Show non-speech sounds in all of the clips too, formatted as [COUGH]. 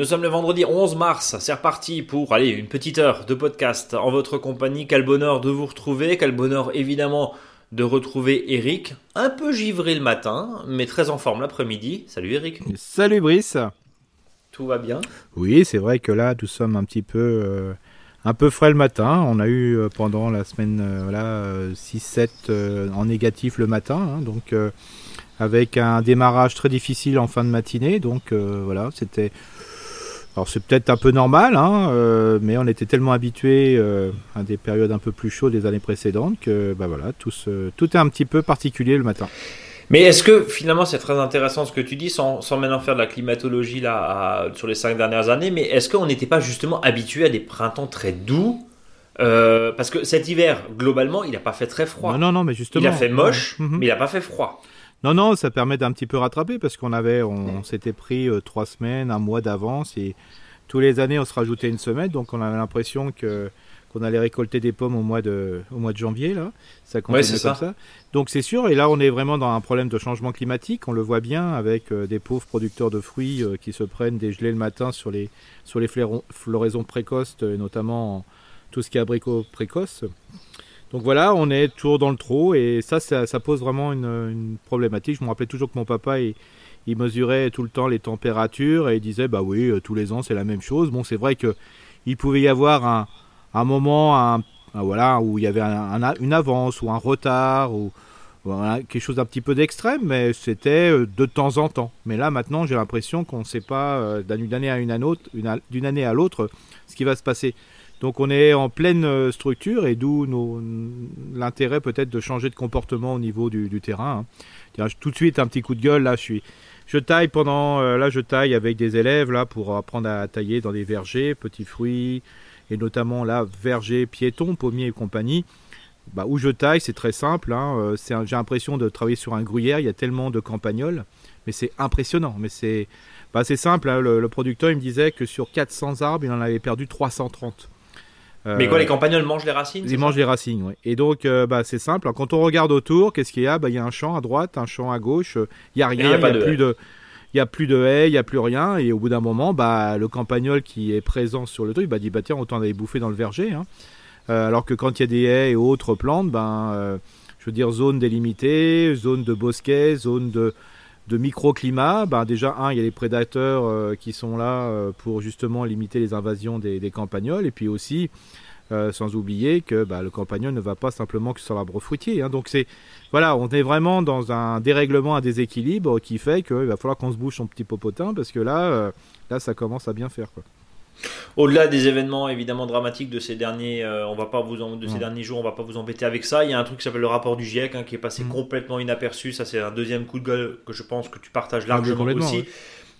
nous sommes le vendredi 11 mars, c'est reparti pour aller une petite heure de podcast en votre compagnie. Quel bonheur de vous retrouver, quel bonheur évidemment de retrouver Eric, un peu givré le matin, mais très en forme l'après-midi. Salut Eric. Salut Brice. Tout va bien? Oui, c'est vrai que là, nous sommes un petit peu, euh, un peu frais le matin. On a eu euh, pendant la semaine euh, voilà, 6-7 en négatif le matin, hein, donc avec un démarrage très difficile en fin de matinée. Donc voilà, c'était alors c'est peut-être un peu normal, hein, euh, mais on était tellement habitué euh, à des périodes un peu plus chaudes des années précédentes que bah voilà, tout, tout est un petit peu particulier le matin. Mais est-ce que finalement c'est très intéressant ce que tu dis, sans, sans maintenant faire de la climatologie là sur les cinq dernières années, mais est-ce qu'on n'était pas justement habitué à des printemps très doux euh, Parce que cet hiver, globalement, il n'a pas fait très froid. Non, non, non, mais justement. Il a fait moche, mhm. mais il n'a pas fait froid. Non, non, ça permet d'un petit peu rattraper parce qu'on avait, on, s'était pris euh, trois semaines, un mois d'avance et tous les années on se rajoutait une semaine, donc on avait l'impression que qu'on allait récolter des pommes au mois de, au mois de janvier là. Ça continue comme ça. Donc c'est sûr. Et là on est vraiment dans un problème de changement climatique. On le voit bien avec euh, des pauvres producteurs de fruits euh, qui se prennent des gelées le matin sur les sur les floraisons précoces, notamment tout ce qui est abricot précoce. Donc voilà, on est toujours dans le trou et ça, ça, pose vraiment une, problématique. Je me rappelais toujours que mon papa, il, mesurait tout le temps les températures et il disait, bah oui, euh, tous les ans c'est la même chose. Bon, c'est vrai que il pouvait y avoir un, moment, voilà, où il y avait une avance ou un retard ou quelque chose d'un petit peu d'extrême, mais c'était euh, de temps en temps. Mais là, maintenant, j'ai l'impression qu'on ne sait pas euh, d'une année d'une année à l'autre, ce qui va se passer. Donc on est en pleine euh, structure et d'où l'intérêt peut-être de changer de comportement au niveau du, terrain. Hein. tout de suite un petit coup de gueule là, je suis je taille pendant euh, là je taille avec des élèves là pour apprendre à tailler dans des vergers, petits fruits et notamment là vergers, piétons, pommiers et compagnie. Bah, où je taille, c'est très simple. Hein, euh, j'ai l'impression de travailler sur un gruyère. Il y a tellement de campagnols, mais c'est impressionnant. Mais c'est bah, simple. Hein, le, le, producteur il me disait que sur 400 arbres, il en avait perdu 330. Mais quoi, les campagnols mangent les racines Ils mangent les racines, oui. Et donc, euh, bah, c'est simple. quand on regarde autour, qu'est-ce qu'il y a? Bah, Il y a un champ à droite, un champ à gauche. Il n'y a rien, il n'y a, plus de... Il n'y a plus de haies, il n'y a plus rien. Et au bout d'un moment, bah, le campagnol qui est présent sur le truc bah, dit bah, tiens, autant aller bouffer dans le verger. Hein. Euh, alors que quand il y a des haies et autres plantes, ben, euh, je veux dire zone délimitée, zone de bosquet, zone de, de microclimat, ben déjà, un, il y a les prédateurs euh, qui sont là euh, pour justement limiter les invasions des, campagnols, et puis aussi, euh, sans oublier que ben, le campagnol ne va pas simplement que sur l'arbre fruitier. Hein. donc c'est, voilà, on est vraiment dans un dérèglement, un déséquilibre qui fait qu'il va falloir qu'on se bouge son petit popotin, parce que là, là, ça commence à bien faire. Quoi. Au-delà des événements évidemment dramatiques de ces derniers, euh, on va pas vous de ces derniers jours, on va pas vous embêter avec ça. Il y a un truc qui s'appelle le rapport du GIEC hein, qui est passé mm. complètement inaperçu. Ça c'est un deuxième coup de gueule que je pense que tu partages ah, largement aussi.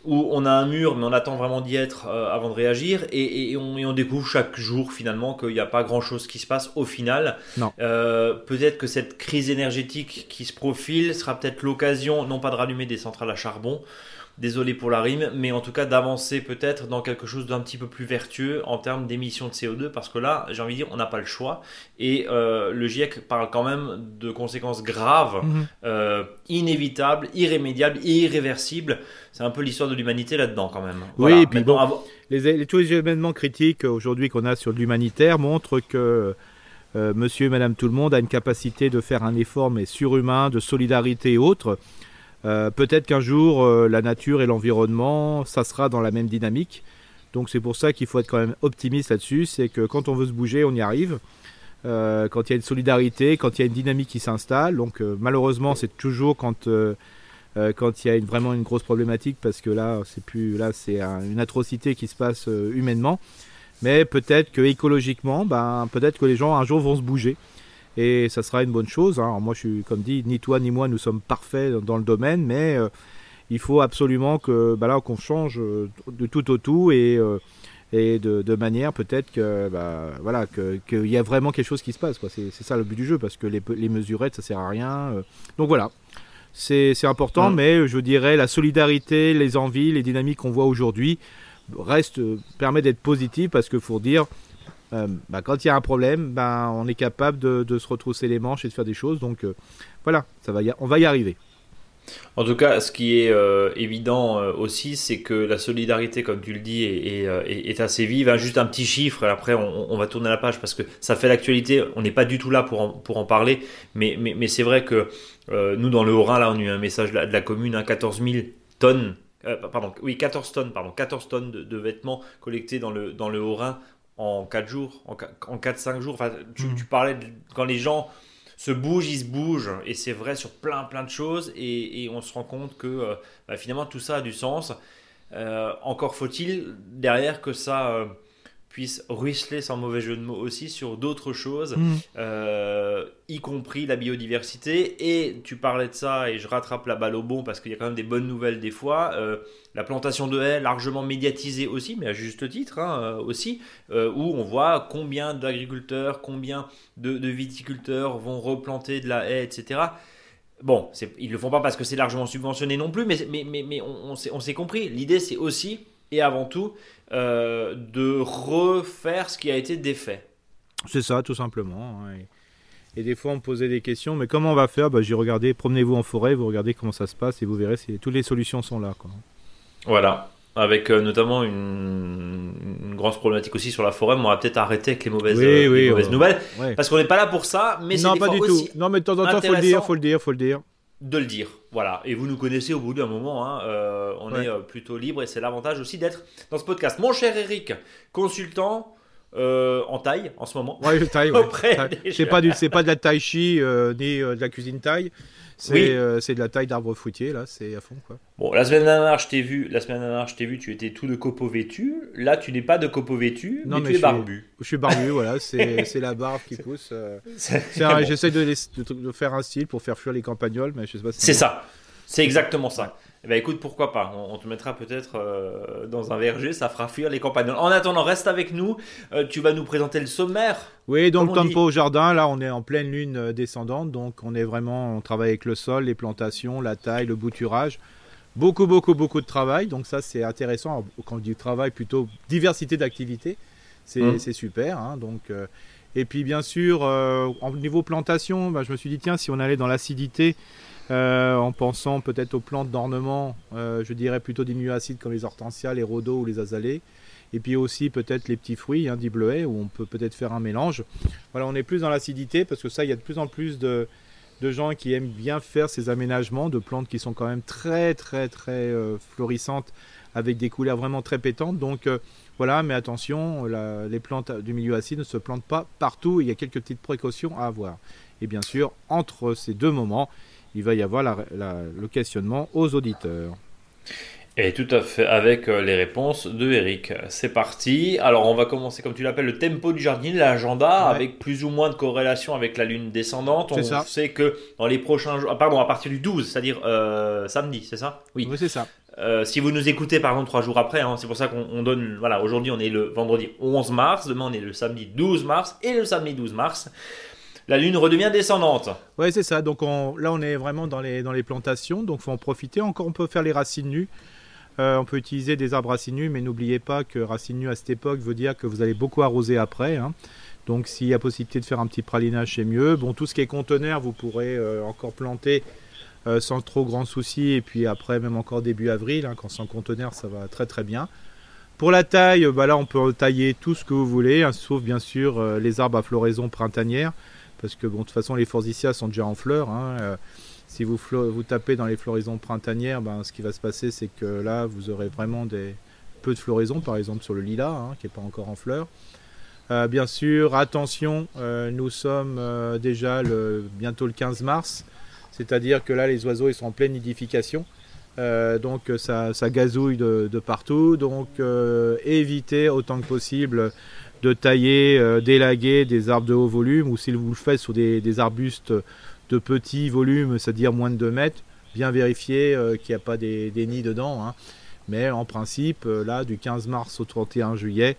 Où on a un mur, mais on attend vraiment d'y être euh, avant de réagir, et, on, découvre chaque jour finalement qu'il n'y a pas grand chose qui se passe au final. Euh, peut-être que cette crise énergétique qui se profile sera peut-être l'occasion, non pas de rallumer des centrales à charbon, désolé pour la rime, mais en tout cas d'avancer peut-être dans quelque chose d'un petit peu plus vertueux en termes d'émissions de CO2, parce que là, j'ai envie de dire, on n'a pas le choix. Et euh, le GIEC parle quand même de conséquences graves, mhm. euh, inévitables, irrémédiables, irréversibles. C'est un peu l'histoire de l'humanité là-dedans quand même. Oui, et puis bon, les, tous les événements critiques aujourd'hui qu'on a sur l'humanitaire montrent que euh, monsieur et madame tout le monde a une capacité de faire un effort mais surhumain, de solidarité et autres. Euh, peut-être qu'un jour, euh, la nature et l'environnement, ça sera dans la même dynamique. Donc c'est pour ça qu'il faut être quand même optimiste là-dessus. C'est que quand on veut se bouger, on y arrive. Euh, quand il y a une solidarité, quand il y a une dynamique qui s'installe. Donc malheureusement, c'est toujours quand quand il y a une, vraiment une grosse problématique parce que là, c'est plus là, c'est une atrocité qui se passe humainement. Mais peut-être que écologiquement, ben peut-être que les gens un jour vont se bouger et ça sera une bonne chose. Hein. moi, je suis, comme dit, ni toi ni moi, nous sommes parfaits dans le domaine, mais euh, il faut absolument que, bah là, qu'on change euh, de tout au tout et, euh, et de, manière peut-être que, bah, voilà, qu'il y a vraiment quelque chose qui se passe. Quoi. C'est, ça le but du jeu, parce que les, les mesurettes, ça sert à rien. donc voilà. C'est, important, mais je dirais la solidarité, les envies, les dynamiques qu'on voit aujourd'hui reste permet d'être positif parce qu'il faut dire euh, bah, quand il y a un problème, bah, on est capable de, se retrousser les manches et de faire des choses. Donc euh, voilà, on va y arriver. En tout cas, ce qui est euh, évident aussi, c'est que la solidarité, comme tu le dis, est, assez vive. Hein, juste un petit chiffre, après on, va tourner la page parce que ça fait l'actualité. On n'est pas du tout là pour en, parler, mais, c'est vrai que nous, dans le Haut-Rhin, là, on a eu un message de la, commune, hein, 14 000 tonnes, pardon, oui, 14 tonnes, pardon, 14 tonnes de, vêtements collectés dans le, dans le Haut-Rhin en 4 jours, en, 4-5 jours. Enfin, tu, mmh. tu parlais de, quand les gens se bouge, il se bouge, et c'est vrai sur plein plein de choses, et, on se rend compte que euh, bah, finalement tout ça a du sens. Euh, encore faut-il derrière que ça euh, puisse ruisseler sans mauvais jeu de mots aussi sur d'autres choses, mm. euh, y compris la biodiversité. Et tu parlais de ça, et je rattrape la balle au bon parce qu'il y a quand même des bonnes nouvelles des fois. Euh, la plantation de haies, largement médiatisée aussi, mais à juste titre hein, euh, aussi, où on voit combien d'agriculteurs, combien de, viticulteurs vont replanter de la haie, etc. Bon, ils ne le font pas parce que c'est largement subventionné non plus, mais, mais, mais, mais on, on s'est compris. L'idée, c'est aussi et avant tout euh, de refaire ce qui a été défait. C'est ça, tout simplement. Hein, et, des fois, on me posait des questions, mais comment on va faire? Bah, J'ai regardé, promenez-vous en forêt, vous regardez comment ça se passe et vous verrez, toutes les solutions sont là. Quoi. Voilà. Avec euh, notamment une, une, grosse problématique aussi sur la forêt, on va peut-être arrêter avec les mauvaises, mauvaises nouvelles. Parce qu'on n'est pas là pour ça, mais c'est Non, pas du tout. Non, mais de temps en temps, il faut le dire, faut le dire, faut le dire de le dire. Voilà. Et vous nous connaissez au bout d'un moment. Hein. Euh, on est euh, plutôt libre et c'est l'avantage aussi d'être dans ce podcast. Mon cher Eric, consultant. Euh, en taille en ce moment. Oui, taille. [LAUGHS] C'est pas du, c'est pas de la tai chi ni de la cuisine taille. Euh, c'est de la taille d'arbre fruitier, là, c'est à fond. Quoi. Bon, la semaine dernière, je t'ai vu, la semaine dernière, je t'ai vu, tu étais tout de copeau vêtu. Là, tu n'es pas de copeau vêtu, non, mais, tu es barbu. je suis barbu, [LAUGHS] voilà, c'est la barbe qui pousse. Euh. [LAUGHS] J'essaie de, de, faire un style pour faire fuir les campagnols, mais je sais pas si C'est ça, c'est exactement ça. Eh ben écoute, pourquoi pas On, te mettra peut-être euh, dans un verger, ça fera fuir les campagnols. En attendant, reste avec nous. Euh, tu vas nous présenter le sommaire. Oui, donc tempo au jardin. Là, on est en pleine lune euh, descendante, donc on est vraiment, on travaille avec le sol, les plantations, la taille, le bouturage. Beaucoup, beaucoup, beaucoup de travail. Donc ça, c'est intéressant. Quand on dit travail, plutôt diversité d'activités, c'est mmh. super. Hein. donc et puis bien sûr, au niveau plantation, bah, je me suis dit tiens, si on allait dans l'acidité. Euh, en pensant peut-être aux plantes d'ornement, euh, je dirais plutôt des milieux acides comme les hortensias, les rhodos ou les azalées. Et puis aussi peut-être les petits fruits, hein, des bleuets, où on peut peut-être faire un mélange. Voilà, on est plus dans l'acidité parce que ça, il y a de plus en plus de, gens qui aiment bien faire ces aménagements de plantes qui sont quand même très très très euh, florissantes avec des couleurs vraiment très pétantes. Donc voilà, mais attention, les plantes du milieu acide ne se plantent pas partout. Il y a quelques petites précautions à avoir. Et bien sûr, entre ces deux moments, il va y avoir le questionnement aux auditeurs. Et tout à fait avec euh, les réponses de Eric. C'est parti. Alors on va commencer comme tu l'appelles le tempo du jardin, l'agenda avec plus ou moins de corrélation avec la lune descendante. On sait que dans les prochains jours, ah, pardon, à partir du 12, c'est-à-dire euh, samedi, c'est ça? Oui, oui c'est ça. Euh, si vous nous écoutez pardon trois jours après, hein, c'est pour ça qu'on donne. Voilà, aujourd'hui on est le vendredi 11 mars, demain on est le samedi 12 mars et le samedi 12 mars la Lune redevient descendante. Oui, c'est ça. Donc là, on est vraiment dans les, dans les plantations, donc faut en profiter. Encore, on peut faire les racines nues. Euh, on peut utiliser des arbres racines nues, mais n'oubliez pas que racines nues à cette époque veut dire que vous allez beaucoup arroser après. Hein. Donc s'il y a possibilité de faire un petit pralinage, c'est mieux. Bon, tout ce qui est conteneur, vous pourrez euh, encore planter euh, sans trop grand souci. Et puis après, même encore début avril, hein, quand c'est en conteneur, ça va très très bien. Pour la taille, bah là, on peut tailler tout ce que vous voulez, hein, sauf bien sûr les arbres à floraison printanière parce que bon, de toute façon les forsythias sont déjà en fleurs. Hein, euh, si vous, tapez dans les floraisons printanières, ben, ce qui va se passer, c'est que là, vous aurez vraiment des peu de floraison, par exemple sur le lilas, qui n'est pas encore en fleurs. Euh, bien sûr, attention, euh, nous sommes déjà bientôt le 15 mars, c'est-à-dire que là, les oiseaux ils sont en pleine nidification. donc ça, gazouille de, partout. Donc évitez autant que possible de tailler, euh, d'élaguer des arbres de haut volume, ou si vous le faites sur des, arbustes de petit volume, c'est-à-dire moins de 2 mètres, bien vérifier euh, qu'il n'y a pas des, nids dedans. Hein. Mais en principe, euh, là, du 15 mars au 31 juillet,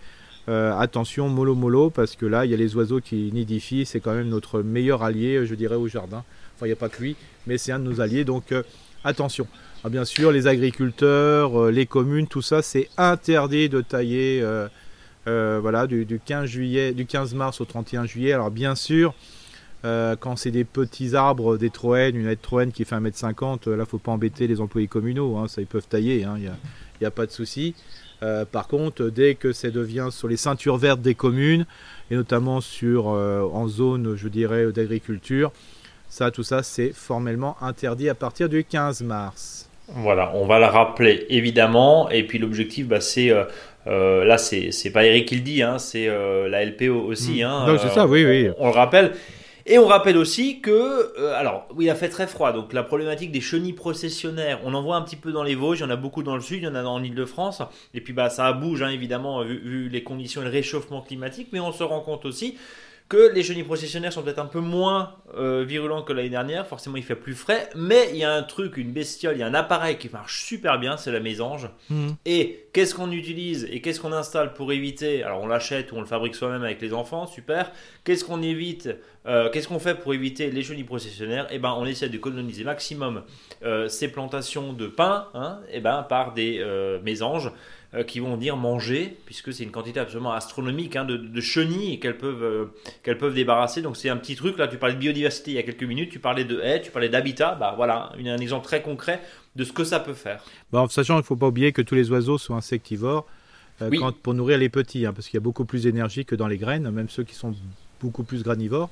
attention, mollo mollo, parce que là, il y a les oiseaux qui nidifient, c'est quand même notre meilleur allié, je dirais, au jardin. Il n'y a pas que lui, mais c'est un de nos alliés, donc attention. Ah, bien sûr, les agriculteurs, les communes, tout ça, c'est interdit de tailler euh, voilà, du, 15 juillet, du 15 mars au 31 juillet. Alors bien sûr, quand c'est des petits arbres, des troènes, une aide troène qui fait 1m50, là, faut pas embêter les employés communaux. Hein, ça, ils peuvent tailler, il hein, n'y a, a, pas de souci. par contre, dès que ça devient sur les ceintures vertes des communes, et notamment sur, en zone, je dirais, d'agriculture, ça, tout ça, c'est formellement interdit à partir du 15 mars. Voilà, on va le rappeler évidemment. Et puis l'objectif, bah, c'est euh, euh, là, c'est pas Eric qui le dit, hein, c'est euh, la LPO aussi. Mm. Hein, c'est ça, oui, oui. On, le rappelle. Et on rappelle aussi que, alors, oui, il a fait très froid, donc la problématique des chenilles processionnaires, on en voit un petit peu dans les Vosges, il y en a beaucoup dans le sud, il y en a en Ile-de-France, et puis bah ça bouge hein, évidemment vu, vu, les conditions et le réchauffement climatique, mais on se rend compte aussi que les chenilles processionnaires sont peut-être un peu moins euh, virulents que l'année dernière. Forcément, il fait plus frais. Mais il y a un truc, une bestiole, il y a un appareil qui marche super bien, c'est la mésange. Mhm. Et qu'est-ce qu'on utilise et qu'est-ce qu'on installe pour éviter Alors, on l'achète ou on le fabrique soi-même avec les enfants, super. Qu'est-ce qu'on évite euh, Qu'est-ce qu'on fait pour éviter les chenilles processionnaires? Eh ben, on essaie de coloniser maximum euh, ces plantations de pin, hein, eh ben, par des mésanges. Euh, qui vont venir manger, puisque c'est une quantité absolument astronomique hein, de, chenilles qu'elles peuvent, euh, qu'elles peuvent débarrasser. Donc c'est un petit truc, là tu parlais de biodiversité il y a quelques minutes, tu parlais de haies, tu parlais d'habitat, bah voilà, un exemple très concret de ce que ça peut faire. Bon, sachant qu'il ne faut pas oublier que tous les oiseaux sont insectivores euh, pour nourrir les petits, hein, parce qu'il y a beaucoup plus d'énergie que dans les graines, même ceux qui sont beaucoup plus granivores.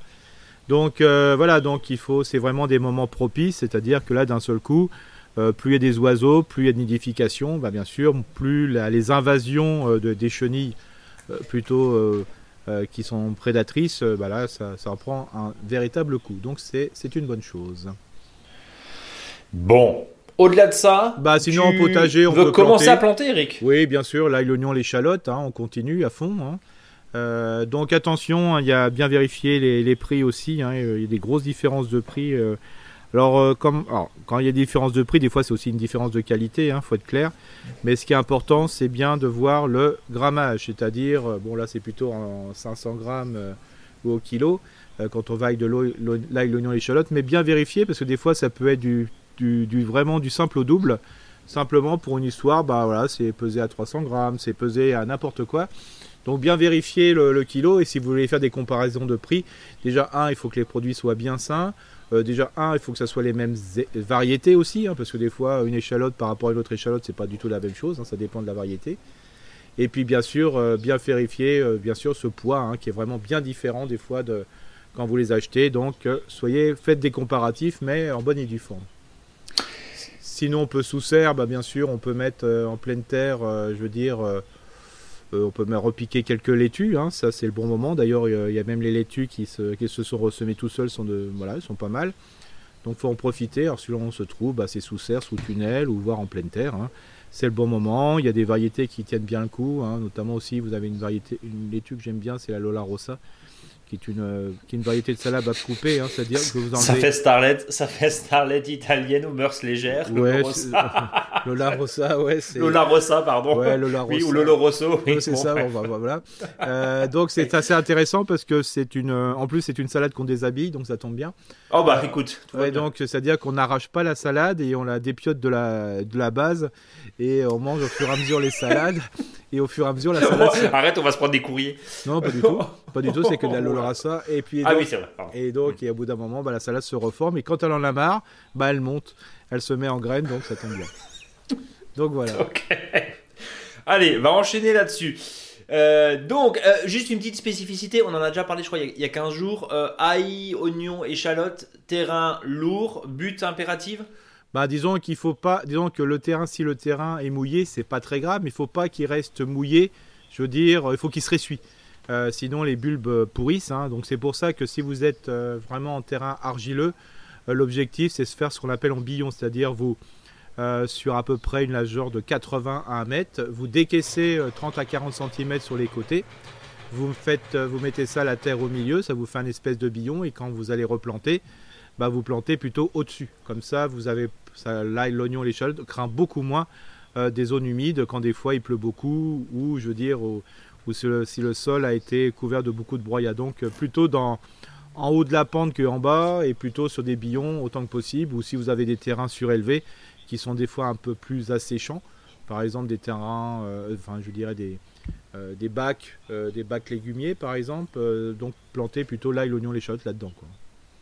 Donc voilà, donc il faut, c'est vraiment des moments propices, c'est-à-dire que là d'un seul coup, euh, plus il y a des oiseaux, plus il y a de nidification, bah, bien sûr, plus les invasions euh, de, des chenilles euh, plutôt qui sont prédatrices, bah, là, ça, ça prend un véritable coup. Donc c'est une bonne chose. Bon, au-delà de ça, bah sinon en potager, on veux commencer à planter, Eric? Oui, bien sûr. L'ail, l'oignon, l'échalote, hein, on continue à fond. Hein. donc attention, hein, il y a bien vérifié les, prix aussi. il y a des grosses différences de prix alors, euh, comme, quand il y a des différences de prix, des fois c'est aussi une différence de qualité, il hein, faut être clair. Mais ce qui est important, c'est bien de voir le grammage, c'est-à-dire, euh, bon là c'est plutôt en 500 grammes euh, ou au kilo, quand on va avec de l'ail, l'oignon, l'échalote, mais bien vérifier parce que des fois ça peut être vraiment du simple au double. Simplement pour une histoire, bah voilà, c'est pesé à 300 grammes, c'est pesé à n'importe quoi. Donc bien vérifier le, kilo et si vous voulez faire des comparaisons de prix, déjà un, il faut que les produits soient bien sains. Euh, déjà, un, il faut que ça soit les mêmes variétés aussi, hein, parce que des fois, une échalote par rapport à une autre échalote, c'est pas du tout la même chose, hein, ça dépend de la variété. Et puis, bien sûr, euh, bien vérifier, euh, bien sûr, ce poids hein, qui est vraiment bien différent des fois de quand vous les achetez. Donc, soyez, faites des comparatifs, mais en bonne et due forme. Sinon, on peut sous serre, bah, bien sûr, on peut mettre en pleine terre, je veux dire on peut même repiquer quelques laitues, hein, ça c'est le bon moment. D'ailleurs, il y, a même les laitues qui se, sont ressemées tout seuls, sont de, voilà, sont pas mal. Donc faut en profiter. Alors selon où on se trouve, bah, c'est sous serre, sous tunnel ou voire en pleine terre. Hein. C'est le bon moment. Il y a des variétés qui tiennent bien le coup. Hein. Notamment aussi, vous avez une variété, une laitue que j'aime bien, c'est la Lola Rossa qui est une, euh, qui est une variété de salade à couper, hein, c'est-à-dire que vous enlevez... Ça fait starlet, ça fait starlet italienne aux mœurs légères. Ouais, Lola Rossa, ouais. Lola Rossa, pardon. Ouais, Lola Rossa. Oui, ou Lolo Rosso. Oui, c'est ça, bon, bah, voilà. Euh, donc c'est assez intéressant parce que c'est une, en plus c'est une salade qu'on déshabille, donc ça tombe bien. Oh bah écoute. Ouais, donc c'est-à-dire qu'on n'arrache pas la salade et on la dépiote de la, de la base et on mange au fur et à mesure les salades et au fur et à mesure la [LAUGHS] salade. Arrête, on va se prendre des courriers. Non, pas du tout. Pas du tout, c'est que de la [LAUGHS] Lola et puis, ah oui, c'est vrai. Et donc, et au bout d'un moment, bah, la salade se reforme. Et quand elle en a marre, bah, elle monte. Elle se met en graines, donc ça tombe bien. [LAUGHS] Donc voilà. Ok. Allez, va enchaîner là-dessus. Euh, donc, euh, juste une petite spécificité, on en a déjà parlé, je crois, il y a, 15 jours. Euh, ail, oignon, échalote, terrain lourd, but impérative bah, disons qu'il faut pas, disons que le terrain, si le terrain est mouillé, c'est pas très grave, mais il faut pas qu'il reste mouillé. Je veux dire, il faut qu'il se ressuie. Euh, sinon, les bulbes pourrissent. Hein. Donc, c'est pour ça que si vous êtes euh, vraiment en terrain argileux, euh, l'objectif, c'est de faire ce qu'on appelle en billon, c'est-à-dire vous, sur à peu près une largeur de 80 à 1 mètre, vous décaissez 30 à 40 cm sur les côtés. Vous, mettez ça la terre au milieu, ça vous fait un espèce de billon. Et quand vous allez replanter, bah, vous plantez plutôt au-dessus. Comme ça, vous avez l'ail, l'oignon, l'échalote craint beaucoup moins des zones humides quand des fois il pleut beaucoup ou je veux dire ou si le, sol a été couvert de beaucoup de broyat. Donc euh, plutôt dans, en haut de la pente qu'en bas et plutôt sur des billons autant que possible ou si vous avez des terrains surélevés qui sont des fois un peu plus asséchants, par exemple des terrains, euh, enfin je dirais des, euh, des bacs, des bacs légumiers par exemple, donc planter plutôt l'ail, l'oignon, l'échalote là-dedans.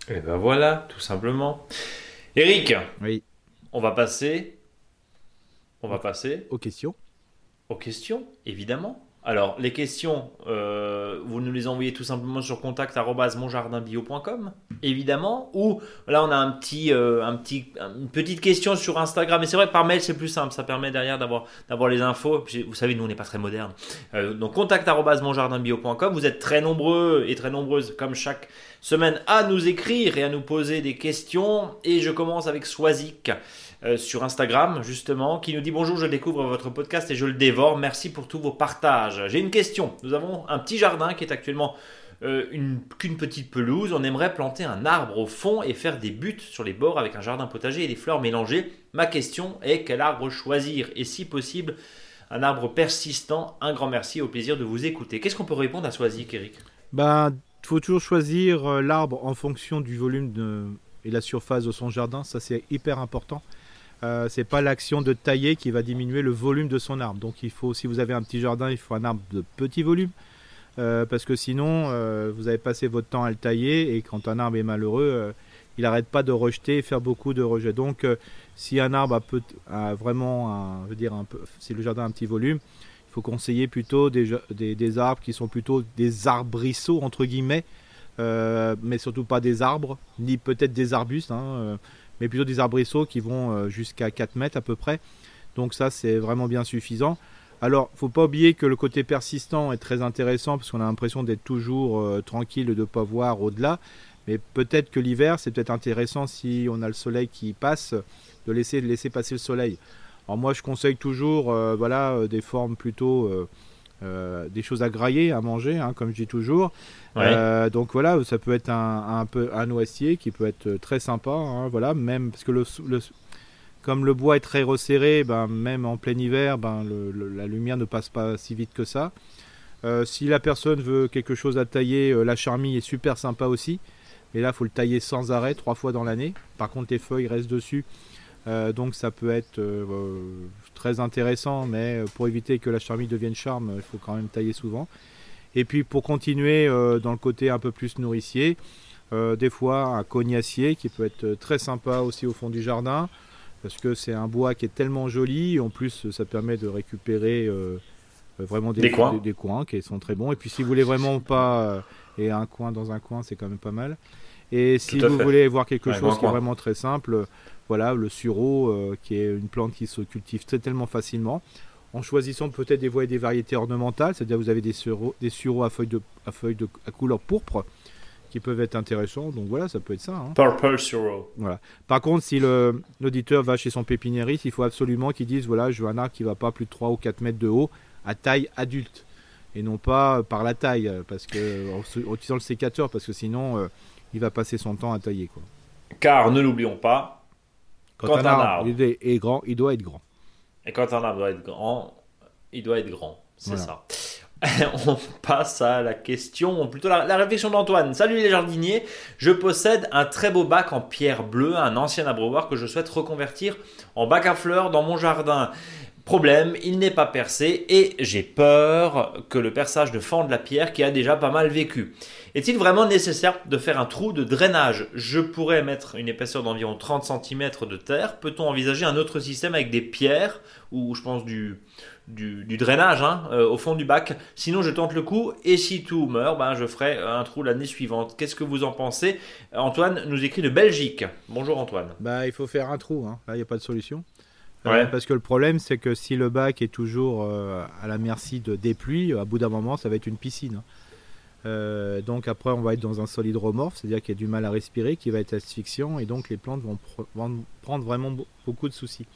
Et ben voilà, tout simplement. Eric, Oui. on va passer. On va passer Aux questions. aux questions, évidemment. Alors, les questions, euh, vous nous les envoyez tout simplement sur contact@monjardinbio.com, évidemment. Ou là, on a un petit, euh, une petite question sur Instagram. Et c'est vrai par mail, c'est plus simple. Ça permet derrière d'avoir, les infos. Vous savez, nous, on n'est pas très moderne. Euh, donc, contact@monjardinbio.com. Vous êtes très nombreux et très nombreuses, comme chaque semaine, à nous écrire et à nous poser des questions. Et je commence avec Swazik. Euh, sur Instagram justement qui nous dit bonjour je découvre votre podcast et je le dévore. Merci pour tous vos partages. J'ai une question. Nous avons un petit jardin qui est actuellement euh, une- qu'une petite pelouse. On aimerait planter un arbre au fond et faire des buttes sur les bords avec un jardin potager et des fleurs mélangées. Ma question est quel arbre choisir? Et si possible un arbre persistant? Un grand merci au plaisir de vous écouter. Qu'est-ce qu'on peut répondre à Swazik Eric Ben, faut toujours choisir euh, l'arbre en fonction du volume de, et la surface de son jardin. Ça, c'est hyper important. Euh, c'est pas l'action de tailler qui va diminuer le volume de son arbre. Donc, si vous avez un petit jardin, il faut un arbre de petit volume. Euh, parce que sinon, euh, vous avez passé votre temps à le tailler et quand un arbre est malheureux, euh, il n'arrête pas de rejeter et faire beaucoup de rejets. Donc, si un arbre a, vraiment, un, je veux dire, le jardin a un petit volume, il faut conseiller plutôt des, arbres qui sont plutôt des arbrisseaux, entre guillemets, mais surtout pas des arbres, ni peut-être des arbustes, hein, mais plutôt des arbrisseaux qui vont euh, jusqu'à 4 mètres à peu près. Donc ça, c'est vraiment bien suffisant. Alors, faut pas oublier que le côté persistant est très intéressant parce qu'on a l'impression d'être toujours euh, tranquille, de ne pas voir au-delà. Mais peut-être que l'hiver, c'est peut-être intéressant si on a le soleil qui passe, de laisser, de laisser passer le soleil. Alors moi, je conseille toujours, euh, voilà, des formes plutôt, euh, des choses à grailler, à manger, hein, comme je dis toujours. Ouais. Euh, donc voilà, ça peut être un, un peu un noisetier qui peut être très sympa, hein, voilà, même parce que le, le- comme le bois est très resserré, ben, même en plein hiver, ben, le- le- la lumière ne passe pas si vite que ça. Euh, si la personne veut quelque chose à tailler, la charmille est super sympa aussi. Mais là, il faut le tailler sans arrêt, trois fois dans l'année. Par contre, les feuilles restent dessus. Euh, donc ça peut être euh, euh, très intéressant, mais pour éviter que la charmille devienne charme, il faut quand même tailler souvent. Et puis pour continuer euh, dans le côté un peu plus nourricier, des fois un cognacier qui peut être très sympa aussi au fond du jardin, parce que c'est un bois qui est tellement joli, en plus ça permet de récupérer vraiment des, Des coins. des, des coins qui sont très bons. Et puis si vous voulez vraiment pas, et un coin dans un coin, c'est quand même pas mal. Et si vous fait. voulez voir quelque Ouais, chose qui est vraiment très simple, voilà, le sureau, euh, qui est une plante qui se cultive très tellement facilement, en choisissant peut-être des voies et des variétés ornementales, c'est-à-dire vous avez des sureaux, des sureaux à feuilles de, à feuilles de, à couleur pourpre, qui peuvent être intéressants. Donc voilà, ça peut être ça. hein. Purple Suro Par contre, si l'auditeur va chez son pépiniériste, il faut absolument qu'il dise voilà, je veux un arbre qui va pas plus de 3 ou 4 mètres de haut à taille adulte. Et non pas par la taille, euh, parce que, en, se- en utilisant le sécateur, parce que sinon, euh, il va passer son temps à tailler. Quoi. car ne l'oublions pas Quand, Quand un arbre, arbre- il est, est grand, il doit être grand. Et quand un arbre doit être grand, il doit être grand. C'est Voilà. ça. [LAUGHS] On passe à la question, ou plutôt la, la réflexion d'Antoine. Salut les jardiniers, je possède un très beau bac en pierre bleue, un ancien abreuvoir que je souhaite reconvertir en bac à fleurs dans mon jardin. Problème, il n'est pas percé et j'ai peur que le perçage ne fende la pierre qui a déjà pas mal vécu. Est-il vraiment nécessaire de faire un trou de drainage? Je pourrais mettre une épaisseur d'environ 30 cm de terre. Peut-on envisager un autre système avec des pierres ou je pense du, du, du drainage hein, euh, au fond du bac? Sinon, je tente le coup et si tout meurt, ben, je ferai un trou l'année suivante. Qu'est-ce que vous en pensez? Antoine nous écrit de Belgique. Bonjour Antoine. Bah, il faut faire un trou, hein. là, il n'y a pas de solution. Euh, parce que le problème, c'est que si le bac est toujours euh, à la merci de, des pluies, à bout d'un moment, ça va être une piscine. hein. Euh, donc après, on va être dans un sol hydromorphe, c'est-à-dire qu'il y a du mal à respirer, qui va être asphyxiant, et donc les plantes vont, pr- vont prendre vraiment be- beaucoup de soucis.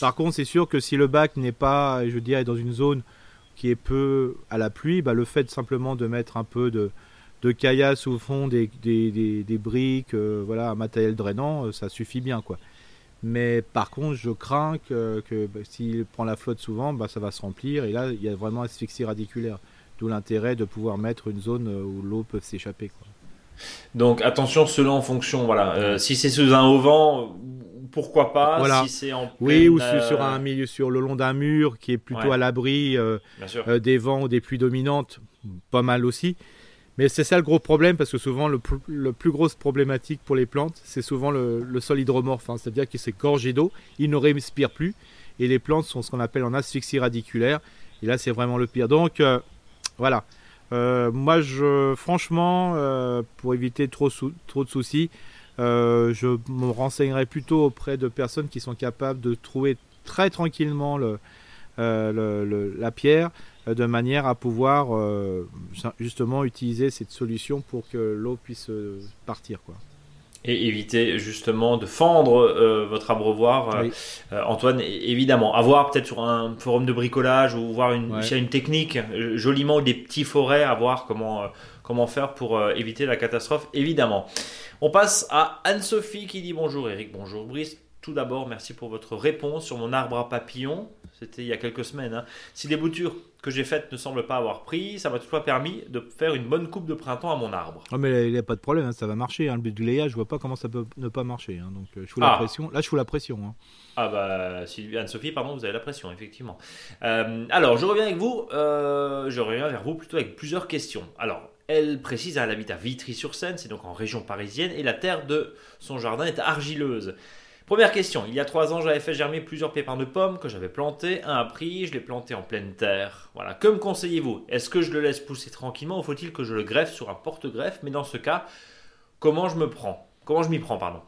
Par contre, c'est sûr que si le bac n'est pas, je dirais, dans une zone qui est peu à la pluie, bah, le fait simplement de mettre un peu de, caillasse au fond, des, briques, voilà, un matériel drainant, ça suffit bien, quoi. Mais par contre, je crains que, que, bah, s'il prend la flotte souvent, bah, ça va se remplir, et là, il y a vraiment asphyxie radiculaire. D'où l'intérêt de pouvoir mettre une zone euh, où l'eau peut s'échapper. Donc attention, cela en fonction. Voilà. Euh, si c'est sous un auvent, pourquoi pas? Voilà. Si c'est en Oui, pleine, ou sur, euh, sur un milieu, sur le long d'un mur qui est plutôt Ouais. à l'abri euh, euh, des vents ou des pluies dominantes, pas mal aussi. Mais c'est ça le gros problème parce que souvent le, plus grosse problématique pour les plantes, c'est souvent le, sol hydromorphe, hein. c'est-à-dire qu'il s'est gorgé d'eau, il ne respire plus et les plantes sont ce qu'on appelle en asphyxie radiculaire. Et là, c'est vraiment le pire. Donc voilà. moi, je, franchement, pour éviter trop, de soucis, je me renseignerai plutôt auprès de personnes qui sont capables de trouver très tranquillement le, la pierre euh, de manière à pouvoir euh, justement utiliser cette solution pour que l'eau puisse euh, partir. Quoi. Et éviter justement de fendre votre abreuvoir, Antoine. Évidemment, avoir peut-être sur un forum de bricolage ou voir une, une technique joliment des petits forêts, à voir comment, comment faire pour éviter la catastrophe, évidemment. On passe à Anne-Sophie qui dit bonjour Eric, bonjour Brice. Tout d'abord, merci pour votre réponse sur mon arbre à papillons. C'était il y a quelques semaines. Hein. Si les boutures que j'ai faites ne semblent pas avoir pris, ça m'a toutefois permis de faire une bonne coupe de printemps à mon arbre. Oh, mais il n'y a pas de problème, hein, ça va marcher. Hein. Le but du layage, je vois pas comment ça peut ne pas marcher. Donc euh, je fous la ah. pression. Là, je fous la pression. Ah bah, Anne-Sophie, pardon, vous avez la pression, effectivement. Euh, alors, je reviens avec vous. Euh, je reviens vers vous plutôt avec plusieurs questions. Alors, elle précise, elle habite à Vitry-sur-Seine, c'est donc en région parisienne, et la terre de son jardin est argileuse. Première question. Il y a trois ans, j'avais fait germer plusieurs pépins de pommes que j'avais plantés. Un a pris, je l'ai planté en pleine terre. Voilà. Que me conseillez-vous? Est-ce que je le laisse pousser tranquillement ou faut-il que je le greffe sur un porte-greffe? Mais dans ce cas, comment je me prends? Comment je m'y prends, pardon?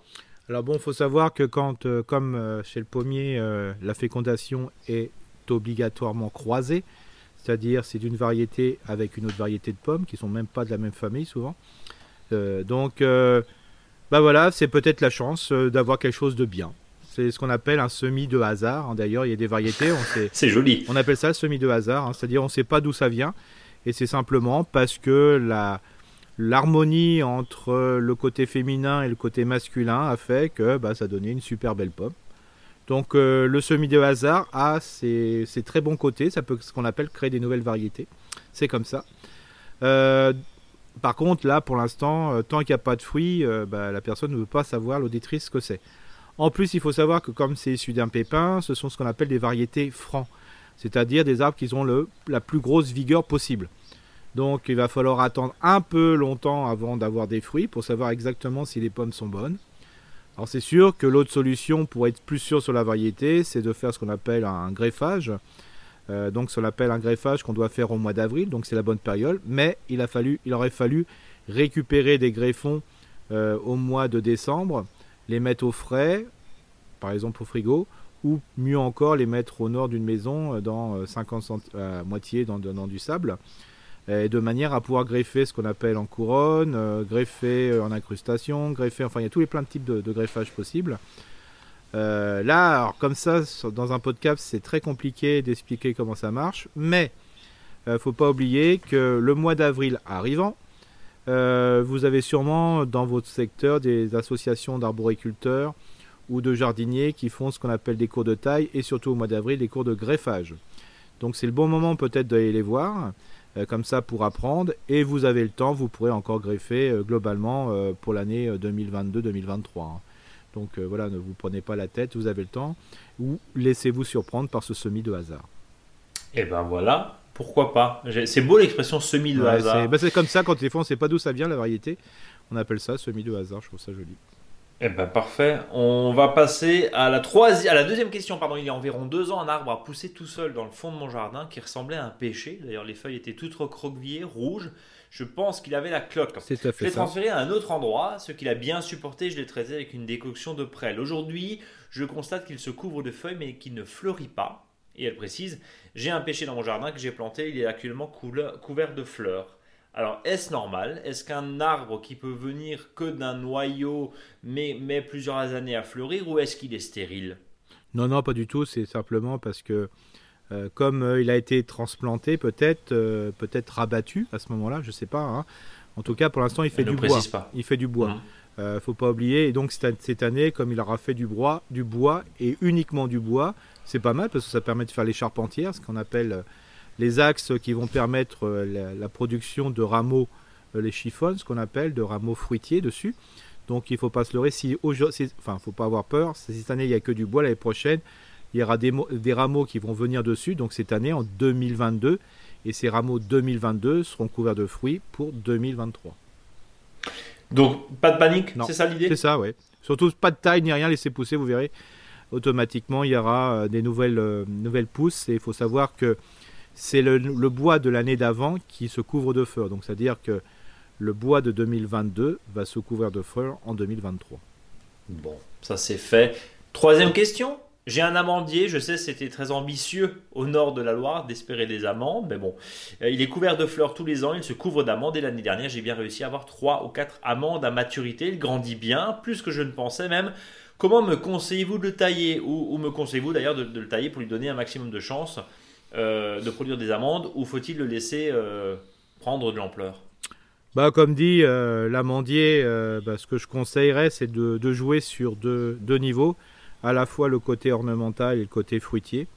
Alors bon, il faut savoir que quand, euh, comme euh, chez le pommier, euh, la fécondation est obligatoirement croisée, c'est-à-dire c'est d'une variété avec une autre variété de pommes qui sont même pas de la même famille souvent. donc bah voilà, c'est peut-être la chance euh, d'avoir quelque chose de bien. C'est ce qu'on appelle un semis de hasard. Hein. D'ailleurs, il y a des variétés. [LAUGHS] c'est joli. On appelle ça le semis de hasard, hein. c'est-à-dire on ne sait pas d'où ça vient, et c'est simplement parce que la l'harmonie entre le côté féminin et le côté masculin a fait que bah, ça donnait une super belle pomme. Donc euh, le semis de hasard a ses, très bons côtés, ça peut ce qu'on appelle créer des nouvelles variétés. C'est comme ça. Euh, par contre, là, pour l'instant, euh, tant qu'il n'y a pas de fruits, euh, bah, la personne ne veut pas savoir l'auditrice ce que c'est. En plus, il faut savoir que comme c'est issu d'un pépin, ce sont ce qu'on appelle des variétés francs, c'est-à-dire des arbres qui ont la plus grosse vigueur possible. Donc, il va falloir attendre un peu longtemps avant d'avoir des fruits pour savoir exactement si les pommes sont bonnes. Alors, c'est sûr que l'autre solution pour être plus sûr sur la variété, c'est de faire ce qu'on appelle un greffage. Euh, donc ça l'appelle un greffage qu'on doit faire au mois d'avril, donc c'est la bonne période. Mais il, a fallu, il aurait fallu récupérer des greffons euh, au mois de décembre, les mettre au frais, par exemple au frigo, ou mieux encore les mettre au nord d'une maison euh, dans 50 cent à moitié dans, du sable, de manière à pouvoir greffer ce qu'on appelle en couronne, greffer en incrustation, greffer, enfin il y a tous les plein de types de, de greffages possibles. Euh, là, comme ça, dans un podcast, c'est très compliqué d'expliquer comment ça marche, mais ne euh, faut pas oublier que le mois d'avril arrivant, euh, vous avez sûrement dans votre secteur des associations d'arboriculteurs ou de jardiniers qui font ce qu'on appelle des cours de taille et surtout au mois d'avril des cours de greffage. Donc c'est le bon moment peut-être d'aller les voir, comme ça pour apprendre, et vous avez le temps, vous pourrez encore greffer globalement pour l'année 2022-2023. Donc euh, voilà, ne vous prenez pas la tête, vous avez le temps, ou laissez-vous surprendre par ce semi de hasard. Et eh ben voilà, pourquoi pas? C'est beau l'expression semi de hasard. Bah, c'est comme ça quand des fois on ne sait pas d'où ça vient la variété. On appelle ça semi de hasard, je trouve ça joli. Eh ben parfait. On va passer à la troisième, à la deuxième question. Pardon, il y a environ deux ans, un arbre a poussé tout seul dans le fond de mon jardin qui ressemblait à un pêcher. D'ailleurs, les feuilles étaient toutes recroquevillées, rouges je pense qu'il avait la cloque. C'est fait je l'ai transféré à un autre endroit, ce qu'il a bien supporté, je l'ai traité avec une décoction de prêle. Aujourd'hui, je constate qu'il se couvre de feuilles mais qu'il ne fleurit pas. Et elle précise, j'ai un pêcher dans mon jardin que j'ai planté, il est actuellement couvert de fleurs. Alors, est-ce normal? Est-ce qu'un arbre qui peut venir que d'un noyau mais met plusieurs années à fleurir ou est-ce qu'il est stérile? Non, non, pas du tout. C'est simplement parce que euh, comme euh, il a été transplanté, peut-être euh, peut-être rabattu à ce moment-là, je ne sais pas. Hein. En tout cas, pour l'instant, il fait du bois. Il fait du bois. ne faut pas oublier. Et donc cette année, comme il aura fait du bois, du bois et uniquement du bois, c'est pas mal parce que ça permet de faire les charpentières, ce qu'on appelle les axes qui vont permettre la, production de rameaux, les chiffons, ce qu'on appelle de rameaux fruitiers dessus. Donc il ne faut pas se leurrer. Si, enfin, faut pas avoir peur. Si cette année il n'y a que du bois, l'année prochaine il y aura des, rameaux qui vont venir dessus. Donc cette année, en 2022, Et ces rameaux 2022 seront couverts de fruits pour 2023. Donc, pas de panique, c'est ça l'idée? C'est ça, ouais. Surtout pas de taille ni rien, laissez pousser, vous verrez. Automatiquement, il y aura euh, des nouvelles, euh, nouvelles pousses. Et il faut savoir que c'est le, bois de l'année d'avant qui se couvre de fleurs. Donc, c'est-à-dire que le bois de 2022 va se couvrir de fleurs en 2023. Bon, ça c'est fait. Troisième question. J'ai un amandier, je sais c'était très ambitieux au nord de la Loire d'espérer des amandes, mais bon, euh, il est couvert de fleurs tous les ans, il se couvre d'amandes et l'année dernière j'ai bien réussi à avoir 3 ou 4 amandes à maturité, il grandit bien, plus que je ne pensais même. Comment me conseillez-vous de le tailler ou, me conseillez-vous d'ailleurs de, le tailler pour lui donner un maximum de chance euh, de produire des amandes ou faut-il le laisser euh, prendre de l'ampleur? Bah, comme dit l'amandier, bah, ce que je conseillerais, c'est de, jouer sur deux niveaux à la fois le côté ornemental et le côté fruitier.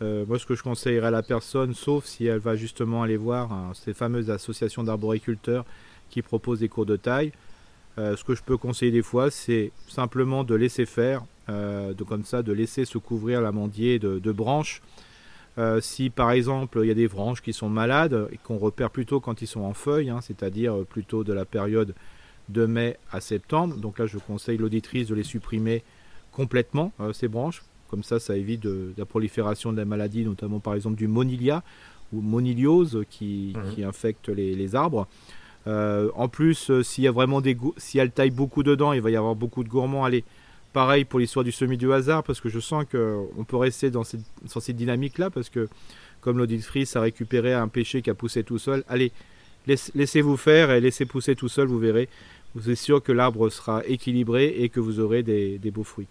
Euh, moi, ce que je conseillerais à la personne, sauf si elle va justement aller voir hein, ces fameuses associations d'arboriculteurs qui proposent des cours de taille, euh, ce que je peux conseiller des fois, c'est simplement de laisser faire, euh, de, comme ça, de laisser se couvrir l'amandier de, branches. Si par exemple il y a des branches qui sont malades et qu'on repère plutôt quand ils sont en feuilles, hein, c'est-à-dire plutôt de la période de mai à septembre, donc là je conseille l'auditrice de les supprimer complètement euh, ces branches. Comme ça, ça évite la prolifération de la maladie, notamment par exemple du monilia ou moniliose qui, mhm. infecte les, arbres. Euh, en plus, euh, s'il y a vraiment des si elle taille beaucoup dedans, il va y avoir beaucoup de gourmands. Allez, pareil pour l'histoire du semi du hasard, parce que je sens qu'on peut rester dans cette, dynamique-là, parce que comme l'auditrice a récupéré un péché qui a poussé tout seul, allez, laissez-vous faire et laissez pousser tout seul, vous verrez. Vous êtes sûr que l'arbre sera équilibré et que vous aurez des, beaux fruits.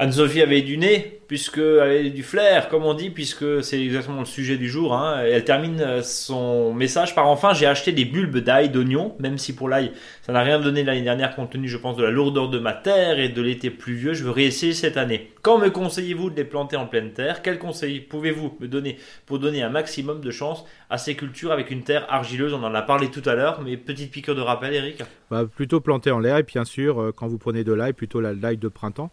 Anne-Sophie avait du nez, puisque elle avait du flair, comme on dit, puisque c'est exactement le sujet du jour. Hein. Elle termine son message par enfin j'ai acheté des bulbes d'ail, d'oignon, même si pour l'ail ça n'a rien donné l'année dernière compte tenu, je pense, de la lourdeur de ma terre et de l'été pluvieux. Je veux réessayer cette année. Quand me conseillez-vous de les planter en pleine terre? Quels conseils pouvez-vous me donner pour donner un maximum de chance à ces cultures avec une terre argileuse? On en a parlé tout à l'heure, mais petite piqûre de rappel, Eric bah, Plutôt planter en l'air et bien sûr, euh, quand vous prenez de l'ail, plutôt l'ail de printemps.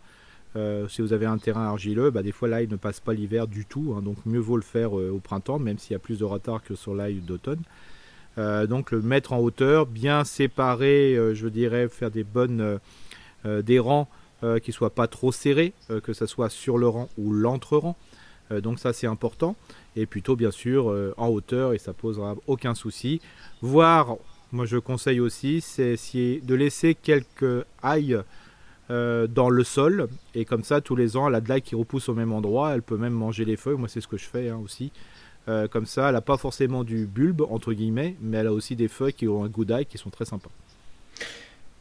Euh, si vous avez un terrain argileux, bah, des fois l'ail ne passe pas l'hiver du tout, hein, donc mieux vaut le faire euh, au printemps, même s'il y a plus de retard que sur l'ail d'automne. Euh, donc le mettre en hauteur, bien séparer, je dirais, faire des bonnes des rangs qui soient pas trop serrés, que ce soit sur le rang ou l'entre-rang. donc ça c'est important. Et plutôt bien sûr en hauteur et ça posera aucun souci. Voire, moi je conseille aussi, c'est de laisser quelques ailles euh, dans le sol. Et comme ça, tous les ans, elle a de l'ail qui repousse au même endroit. Elle peut même manger les feuilles. Moi, c'est ce que je fais hein, aussi. Euh, comme ça, elle n'a pas forcément du bulbe, entre guillemets, mais elle a aussi des feuilles qui ont un goût d'ail qui sont très sympas.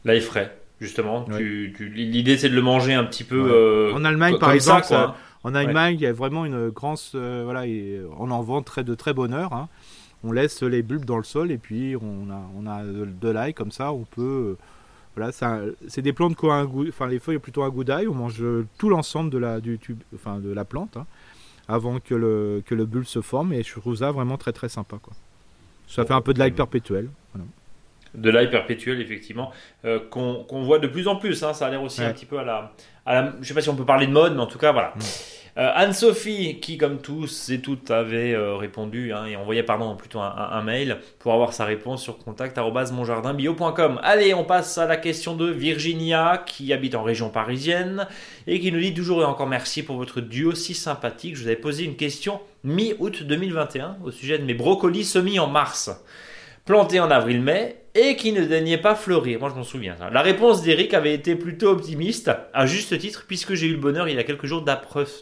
L'ail frais, justement. L'idée, c'est de le manger un petit peu. Euh, en Allemagne, par exemple, en Allemagne, il y a vraiment une grande. voilà, on en vend très, de très bonne heure. Hein. On laisse les bulbes dans le sol et puis on a, on a de l'ail comme ça. On peut voilà, c'est des plantes qui ont un goût, enfin les feuilles ont plutôt un goût d'ail. On mange tout l'ensemble de la, du tube, enfin de la plante hein, avant que le, que le bulbe se forme et je trouve ça vraiment très très sympa quoi. Ça fait un peu de l'ail perpétuel. De l'ail perpétuel effectivement euh, qu'on voit de plus en plus. Hein. ça a l'air aussi un petit peu à la, à la, je sais pas si on peut parler de mode, mais en tout cas voilà. Mm. Euh, Anne-Sophie, qui comme tous et toutes avait euh, répondu hein, et envoyé pardon, plutôt un, mail pour avoir sa réponse sur contact.monjardinbio.com. Allez, on passe à la question de Virginia qui habite en région parisienne et qui nous dit toujours et encore merci pour votre duo si sympathique. Je vous avais posé une question mi-août 2021 au sujet de mes brocolis semis en mars planté en avril-mai et qui ne daignait pas fleurir. Moi, je m'en souviens. La réponse d'Eric avait été plutôt optimiste, à juste titre, puisque j'ai eu le bonheur il y a quelques jours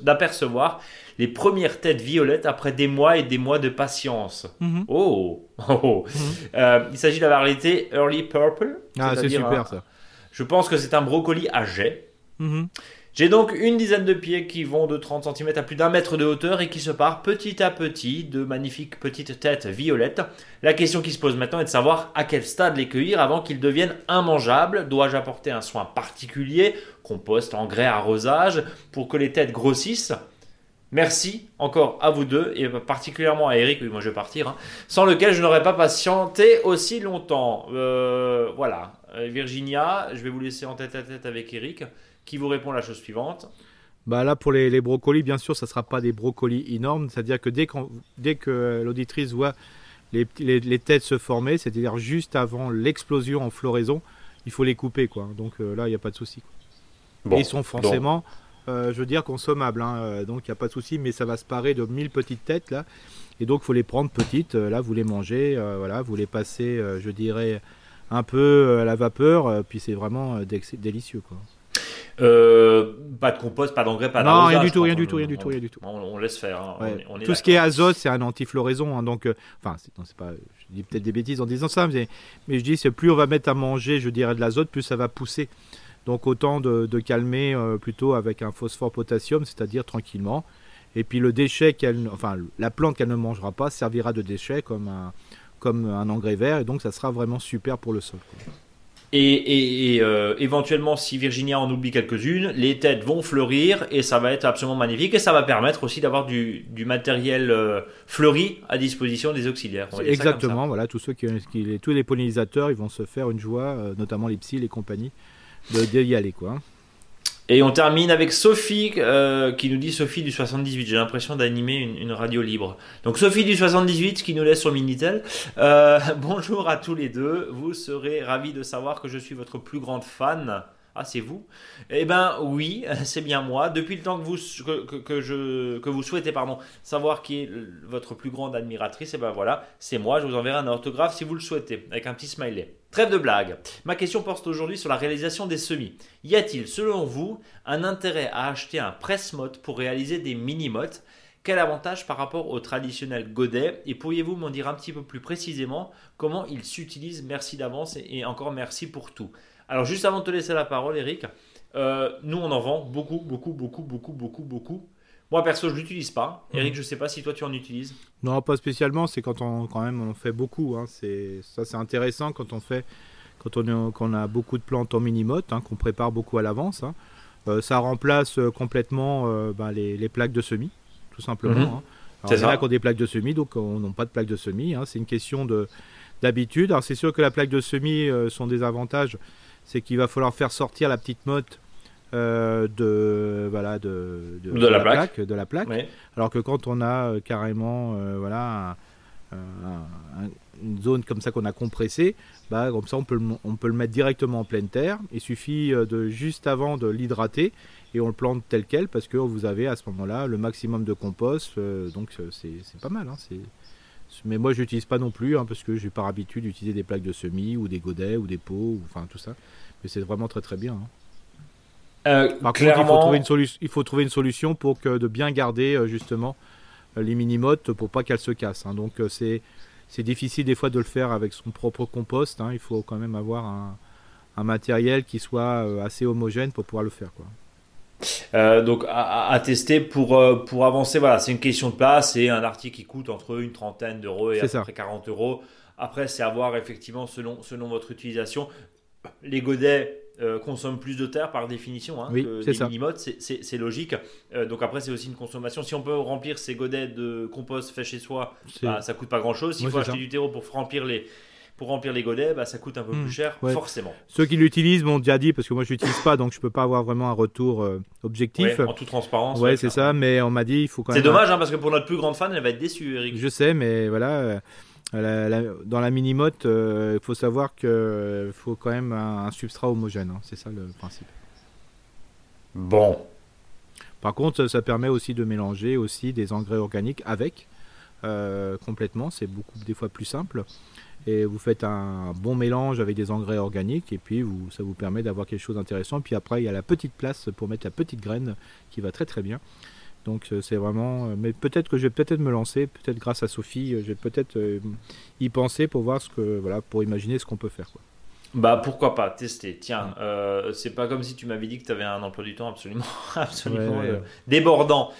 d'apercevoir les premières têtes violettes après des mois et des mois de patience. Mhm. Oh, oh, oh. Mhm. Euh, Il s'agit de la variété Early Purple. Ah, c'est super ça. Je pense que c'est un brocoli à jet. Mhm. J'ai donc une dizaine de pieds qui vont de 30 cm à plus d'un mètre de hauteur et qui se parent petit à petit de magnifiques petites têtes violettes. La question qui se pose maintenant est de savoir à quel stade les cueillir avant qu'ils deviennent immangeables. Dois-je apporter un soin particulier, compost, engrais, arrosage, pour que les têtes grossissent? Merci encore à vous deux et particulièrement à Eric, oui moi je vais partir, hein, sans lequel je n'aurais pas patienté aussi longtemps. Euh, voilà, euh, Virginia, je vais vous laisser en tête à tête avec Eric qui vous répond la chose suivante. bah là, pour les, les, brocolis, bien sûr, ça ne sera pas des brocolis énormes. C'est-à-dire que dès, dès que l'auditrice voit les, les, têtes se former, c'est-à-dire juste avant l'explosion en floraison, il faut les couper. quoi. Donc euh, là, il n'y a pas de souci. Et ils sont forcément, euh, je veux dire, consommables. Hein. Euh, donc il n'y a pas de souci, mais ça va se parer de 1000 petites têtes là. Et donc il faut les prendre petites. là, vous les mangez, voilà, vous les passez, je dirais, un peu à la vapeur. puis c'est vraiment délicieux. quoi. Euh, pas de compost, pas d'engrais, pas Non, rien du tout, rien du tout, rien du tout, rien du tout. On, laisse faire. Hein. tout ce qui est azote, c'est un anti-floraison. Hein, donc, euh, enfin, c'est pas. Je dis peut-être des bêtises en disant ça, mais, mais je dis, c'est plus on va mettre à manger, je dirais, de l'azote, plus ça va pousser. Donc, autant de, calmer euh, plutôt avec un phosphore-potassium, c'est-à-dire tranquillement. Et puis le déchet, qu'elle, enfin, la plante qu'elle ne mangera pas servira de déchet comme un, comme un engrais vert, et donc ça sera vraiment super pour le sol. Et, euh, éventuellement, si Virginia en oublie quelques-unes, les têtes vont fleurir et ça va être absolument magnifique. Et ça va permettre aussi d'avoir du, matériel euh, fleuri à disposition des auxiliaires. Exactement, voilà, tous ceux qui, tous les pollinisateurs, ils vont se faire une joie, euh, notamment les psys, les compagnies, d'y aller, quoi. Et on termine avec Sophie euh, qui nous dit Sophie du 78. J'ai l'impression d'animer une, radio libre. Donc Sophie du 78 qui nous laisse sur Minitel. Euh, [LAUGHS] bonjour à tous les deux. Vous serez ravis de savoir que je suis votre plus grande fan. Ah, c'est vous? Eh ben oui, [LAUGHS] c'est bien moi. Depuis le temps que vous, que, je, que vous souhaitez pardon, savoir qui est votre plus grande admiratrice, eh ben voilà, c'est moi. Je vous enverrai un orthographe si vous le souhaitez, avec un petit smiley. Trêve de blague. Ma question porte aujourd'hui sur la réalisation des semis. Y a-t-il, selon vous, un intérêt à acheter un presse-motte pour réaliser des mini-mottes quel avantage par rapport au traditionnel godet? Et pourriez-vous m'en dire un petit peu plus précisément comment il s'utilise? Merci d'avance et encore merci pour tout. Alors juste avant de te laisser la parole, Eric, euh, nous on en vend beaucoup, beaucoup, beaucoup, beaucoup, beaucoup, beaucoup. Moi perso, je l'utilise pas. Mhm. Eric, je sais pas si toi tu en utilises. Non, pas spécialement. C'est quand on quand même on fait beaucoup. Hein. C'est ça, c'est intéressant quand on fait quand on, a beaucoup de plantes en mini-motte, hein, qu'on prépare beaucoup à l'avance. Hein. Euh, ça remplace euh, complètement bah, les, plaques de semis, tout simplement. Mhm. C'est ça. qu'on des plaques de semis, donc on n'a pas de plaques de semis. C'est une question de d'habitude. Alors c'est sûr que la plaque de semis, sont des avantages c'est qu'il va falloir faire sortir la petite motte euh, de voilà de, de, la, plaque. de la plaque alors que quand on a euh, carrément euh, voilà une zone comme ça qu'on a compressée bah, comme ça on peut, on peut le mettre directement en pleine terre il suffit de juste avant de l'hydrater et on le plante tel quel parce que vous avez à ce moment là le maximum de compost donc c'est pas mal hein, mais moi, je n'utilise pas non plus, hein, parce que j'ai par habitude d'utiliser des plaques de semis, ou des godets, ou des pots, ou, enfin tout ça. Mais c'est vraiment très très bien. Hein. Euh, par contre, il faut, trouver une il faut trouver une solution pour que de bien garder euh, justement euh, les mini-mottes pour pas qu'elles se cassent. Hein. Donc c'est c'est difficile des fois de le faire avec son propre compost. Il faut quand même avoir un, un matériel qui soit assez homogène pour pouvoir le faire. Quoi. Euh, donc à, tester pour, euh, pour avancer, voilà, c'est une question de place. C'est un article qui coûte entre une trentaine d'euros et à peu près 40 euros. Après, c'est à voir effectivement selon, selon votre utilisation. Les godets euh, consomment plus de terre par définition hein, que les mini-modes, c'est logique. donc après, c'est aussi une consommation. Si on peut remplir ces godets de compost fait chez soi, bah, ça coûte pas grand-chose. S'il faut acheter du terreau pour remplir les, pour remplir les godets, bah, ça coûte un peu plus hmm. cher, forcément. Ceux qui l'utilisent m'ont déjà dit, parce que moi je l'utilise pas, donc je peux pas avoir vraiment un retour euh, objectif. en toute transparence. Ouais, c'est ça, mais on m'a dit il faut quand même. C'est dommage, hein, parce que pour notre plus grande fan, elle va être déçue, Eric. Je sais, mais voilà. Euh, dans la mini-motte, euh, il faut savoir qu'il faut quand même un, substrat homogène. Hein. c'est ça le principe. Bon. Par contre, ça permet aussi de mélanger aussi des engrais organiques avec complètement. C'est beaucoup des fois plus simple et vous faites un bon mélange avec des engrais organiques et puis vous, ça vous permet d'avoir quelque chose d'intéressant. Puis après, il y a la petite place pour mettre la petite graine qui va très très bien. Donc euh, c'est vraiment. Euh, mais peut-être que je vais peut-être me lancer, peut-être grâce à Sophie, euh, je vais peut-être y penser pour voir ce que voilà, pour imaginer ce qu'on peut faire. Quoi. Bah pourquoi pas tester. Tiens, c'est pas comme si tu m'avais dit que tu avais un emploi du temps absolument, [LAUGHS] absolument débordant.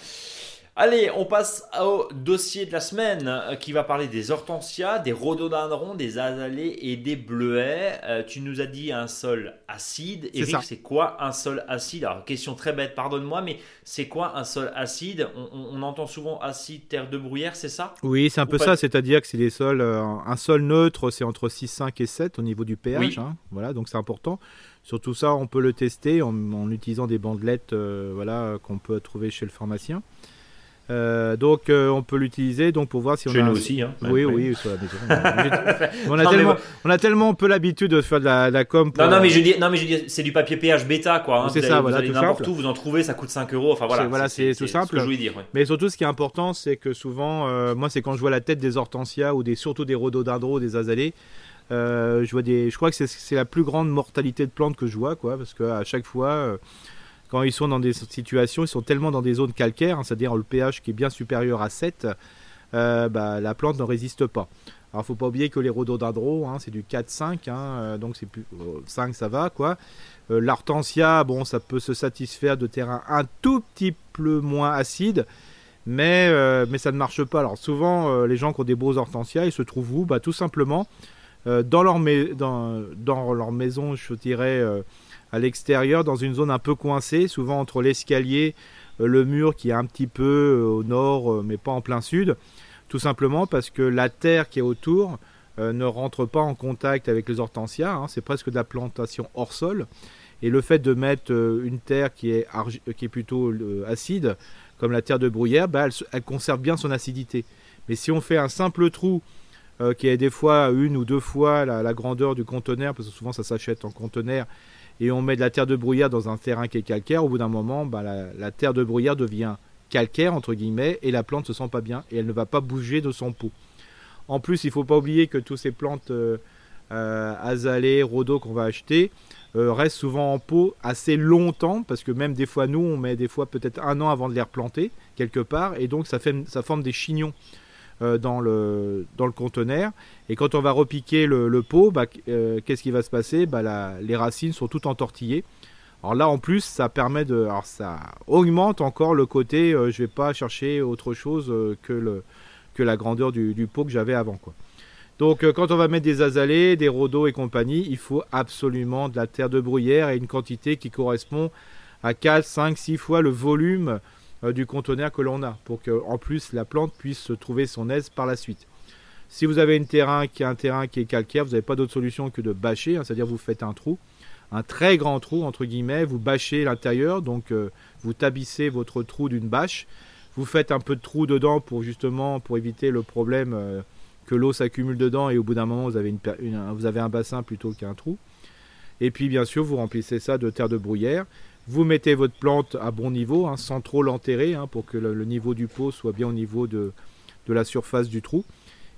Allez, on passe au dossier de la semaine euh, qui va parler des hortensias, des rhododendrons, des azalées et des bleuets. Euh, tu nous as dit un sol acide. Eric, c'est quoi un sol acide? Alors, question très bête, pardonne-moi, mais c'est quoi un sol acide? On, entend souvent acide, terre de bruyère, c'est ça? Oui, c'est un peu ça, c'est-à-dire que c'est des sols. Euh, un sol neutre, c'est entre 6, 5 et 7 au niveau du pH. Hein. voilà, donc c'est important. Surtout ça, on peut le tester en, utilisant des bandelettes voilà, qu'on peut trouver chez le pharmacien. Euh, donc euh, on peut l'utiliser donc pour voir si on Chez a nous aussi hein. oui oui, sur la maison. [LAUGHS] On, a tellement, on a tellement peu l'habitude de faire de la, com non non mais je dis non mais je dis c'est du papier pH bêta quoi hein. c'est ça voilà n'importe où vous en trouvez ça coûte 5 euros enfin voilà voilà c'est tout simple ce que je voulais dire mais surtout ce qui est important c'est que souvent euh, moi c'est quand je vois la tête des hortensias ou des surtout des rhododendrons des azalées je vois des je crois que c'est la plus grande mortalité de plantes que je vois quoi parce que à chaque fois quand ils sont dans des situations, ils sont tellement dans des zones calcaires, hein, c'est-à-dire le pH qui est bien supérieur à 7, euh, bah, la plante ne résiste pas. Alors, il faut pas oublier que les rhododendrons, hein, c'est du 4-5, hein, euh, donc c'est plus 5, euh, ça va quoi. Bon, ça peut se satisfaire de terrain un tout petit peu moins acide, mais, ça ne marche pas. Alors, souvent, les gens qui ont des beaux hortensias, ils se trouvent où? Bah, Tout simplement dans, leur dans, leur maison, je dirais à l'extérieur, dans une zone un peu coincée, souvent entre l'escalier, euh, le mur qui est un petit peu euh, au nord, euh, mais pas en plein sud, tout simplement parce que la terre qui est autour ne rentre pas en contact avec les hortensias, hein. c'est presque de la plantation hors sol. Et le fait de mettre une terre qui est, qui est plutôt acide, comme la terre de bruyère, bah, elle, conserve bien son acidité. Mais si on fait un simple trou qui est des fois une ou deux fois la, la grandeur du conteneur, parce que souvent ça s'achète en conteneur, et on met de la terre de bruyère dans un terrain qui est calcaire, au bout d'un moment, bah, la, terre de bruyère devient calcaire, entre guillemets, et la plante se sent pas bien, et elle ne va pas bouger de son pot. En plus, il ne faut pas oublier que toutes ces plantes euh, euh, azalées, rhodo qu'on va acheter, euh, restent souvent en pot assez longtemps, parce que même des fois, nous, on met des fois peut-être un an avant de les replanter, quelque part, et donc ça forme des chignons. Euh, dans, le, dans le conteneur. Et quand on va repiquer le, pot, bah, euh, qu'est-ce qui va se passer? Bah, Les racines sont toutes entortillées. Alors là, en plus, ça permet de. Ça augmente encore le côté euh, je vais pas chercher autre chose que, le, que la grandeur du, pot que j'avais avant. Quoi. Donc quand on va mettre des azalées, des rhodos et compagnie, il faut absolument de la terre de bruyère et une quantité qui correspond à 4, 5, 6 fois le volume du conteneur que l'on a, pour que en plus la plante puisse trouver son aise par la suite. Si vous avez un terrain qui est calcaire, vous n'avez pas d'autre solution que de bâcher, hein, c'est-à-dire vous faites un trou, un très grand trou entre guillemets, vous bâchez l'intérieur, donc euh, vous tabissez votre trou d'une bâche, vous faites un peu de trou dedans pour justement pour éviter le problème euh, que l'eau s'accumule dedans et au bout d'un moment vous avez, une, vous avez un bassin plutôt qu'un trou. Et puis bien sûr vous remplissez ça de terre de bruyère. Vous mettez votre plante à bon niveau, hein, sans trop l'enterrer, hein, pour que le, niveau du pot soit bien au niveau de, la surface du trou.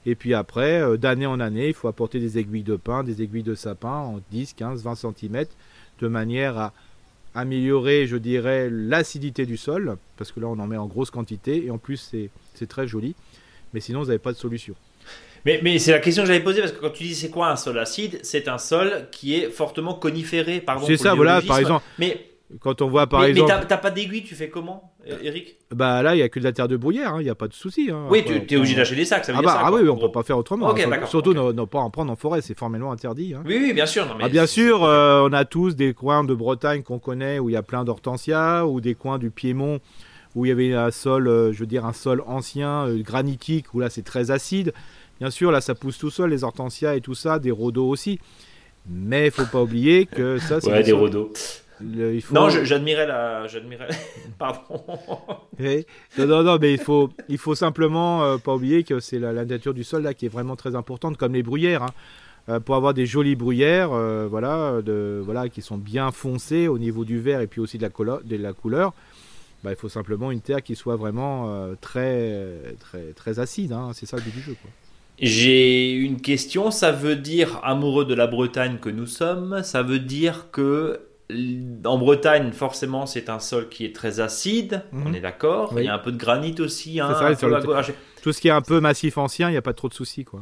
Et puis après, euh, d'année en année, il faut apporter des aiguilles de pin, des aiguilles de sapin en 10, 15, 20 cm, de manière à améliorer, je dirais, l'acidité du sol, parce que là on en met en grosse quantité, et en plus c'est très joli, mais sinon vous n'avez pas de solution. Mais, mais c'est la question que j'avais posée parce que quand tu dis c'est quoi un sol acide, c'est un sol qui est fortement coniféré, pardon. C'est ça, voilà, par exemple. Mais quand on voit par mais, exemple. Mais t'as pas d'aiguille, tu fais comment, Eric? Bah là, il y a que de la terre de bruyère, il hein, n'y a pas de souci. Hein. Oui, tu es obligé d'acheter des sacs, ça veut ah dire bah, ça. Ah oui, on peut pas faire autrement. Hein. Surtout ne, pas en prendre en forêt, c'est formellement interdit. Hein. Oui, oui, bien sûr. Non, mais ah, bien sûr, euh, on a tous des coins de Bretagne qu'on connaît où il y a plein d'hortensias, ou des coins du Piémont où il y avait un sol, euh, je veux dire, un sol ancien, euh, granitique, où là c'est très acide. Bien sûr, là ça pousse tout seul, les hortensias et tout ça, des rhodos aussi. Mais il faut pas oublier que ça, c'est. Ouais, des rhodos. Non, j'admirais la. J'admirais. [LAUGHS] Pardon. Non, non, mais il faut, il faut simplement euh, pas oublier que c'est la, nature du sol là qui est vraiment très importante, comme les bruyères. Hein. Euh, pour avoir des jolies bruyères, euh, voilà, de, voilà, qui sont bien foncées au niveau du vert et puis aussi de la, de la couleur. Bah, il faut simplement une terre qui soit vraiment très, très, très acide. Hein. C'est ça le but du jeu. Quoi. J'ai une question, ça veut dire, amoureux de la Bretagne que nous sommes, ça veut dire que en Bretagne, forcément, c'est un sol qui est très acide, on mhm. est d'accord. Il y a un peu de granit aussi. Hein, tout ce qui est un peu massif ancien, il n'y a pas trop de soucis. quoi.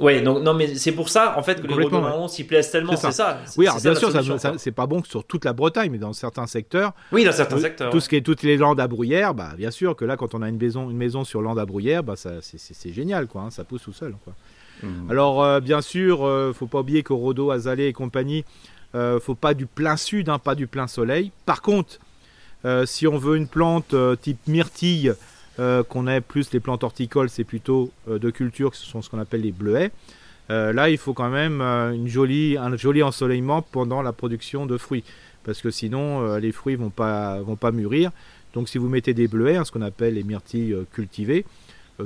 Ouais, donc non, mais c'est pour ça en fait que les rhododendrons s'y plaisent tellement, c'est ça. Oui, alors bien sûr, ça, c'est pas bon sur toute la Bretagne, mais dans certains secteurs. Oui, dans certains secteurs. Tout ce qui est toutes les landes à bruyère, bah bien sûr que là, quand on a une maison, une maison sur lande à bruyère, bah ça, c'est génial, quoi. Hein, ça pousse tout seul, quoi. Mmh. Alors euh, bien sûr, euh, faut pas oublier qu'au Rodo, Azalée et compagnie, euh, faut pas du plein sud, hein, pas du plein soleil. Par contre, euh, si on veut une plante type myrtille euh, qu'on ait plus les plantes horticoles, c'est plutôt euh, de culture, ce sont ce qu'on appelle les bleuets. Euh, là, il faut quand même une jolie, un joli ensoleillement pendant la production de fruits, parce que sinon les fruits vont pas vont pas mûrir. Donc, si vous mettez des bleuets, hein, ce qu'on appelle les myrtilles cultivées,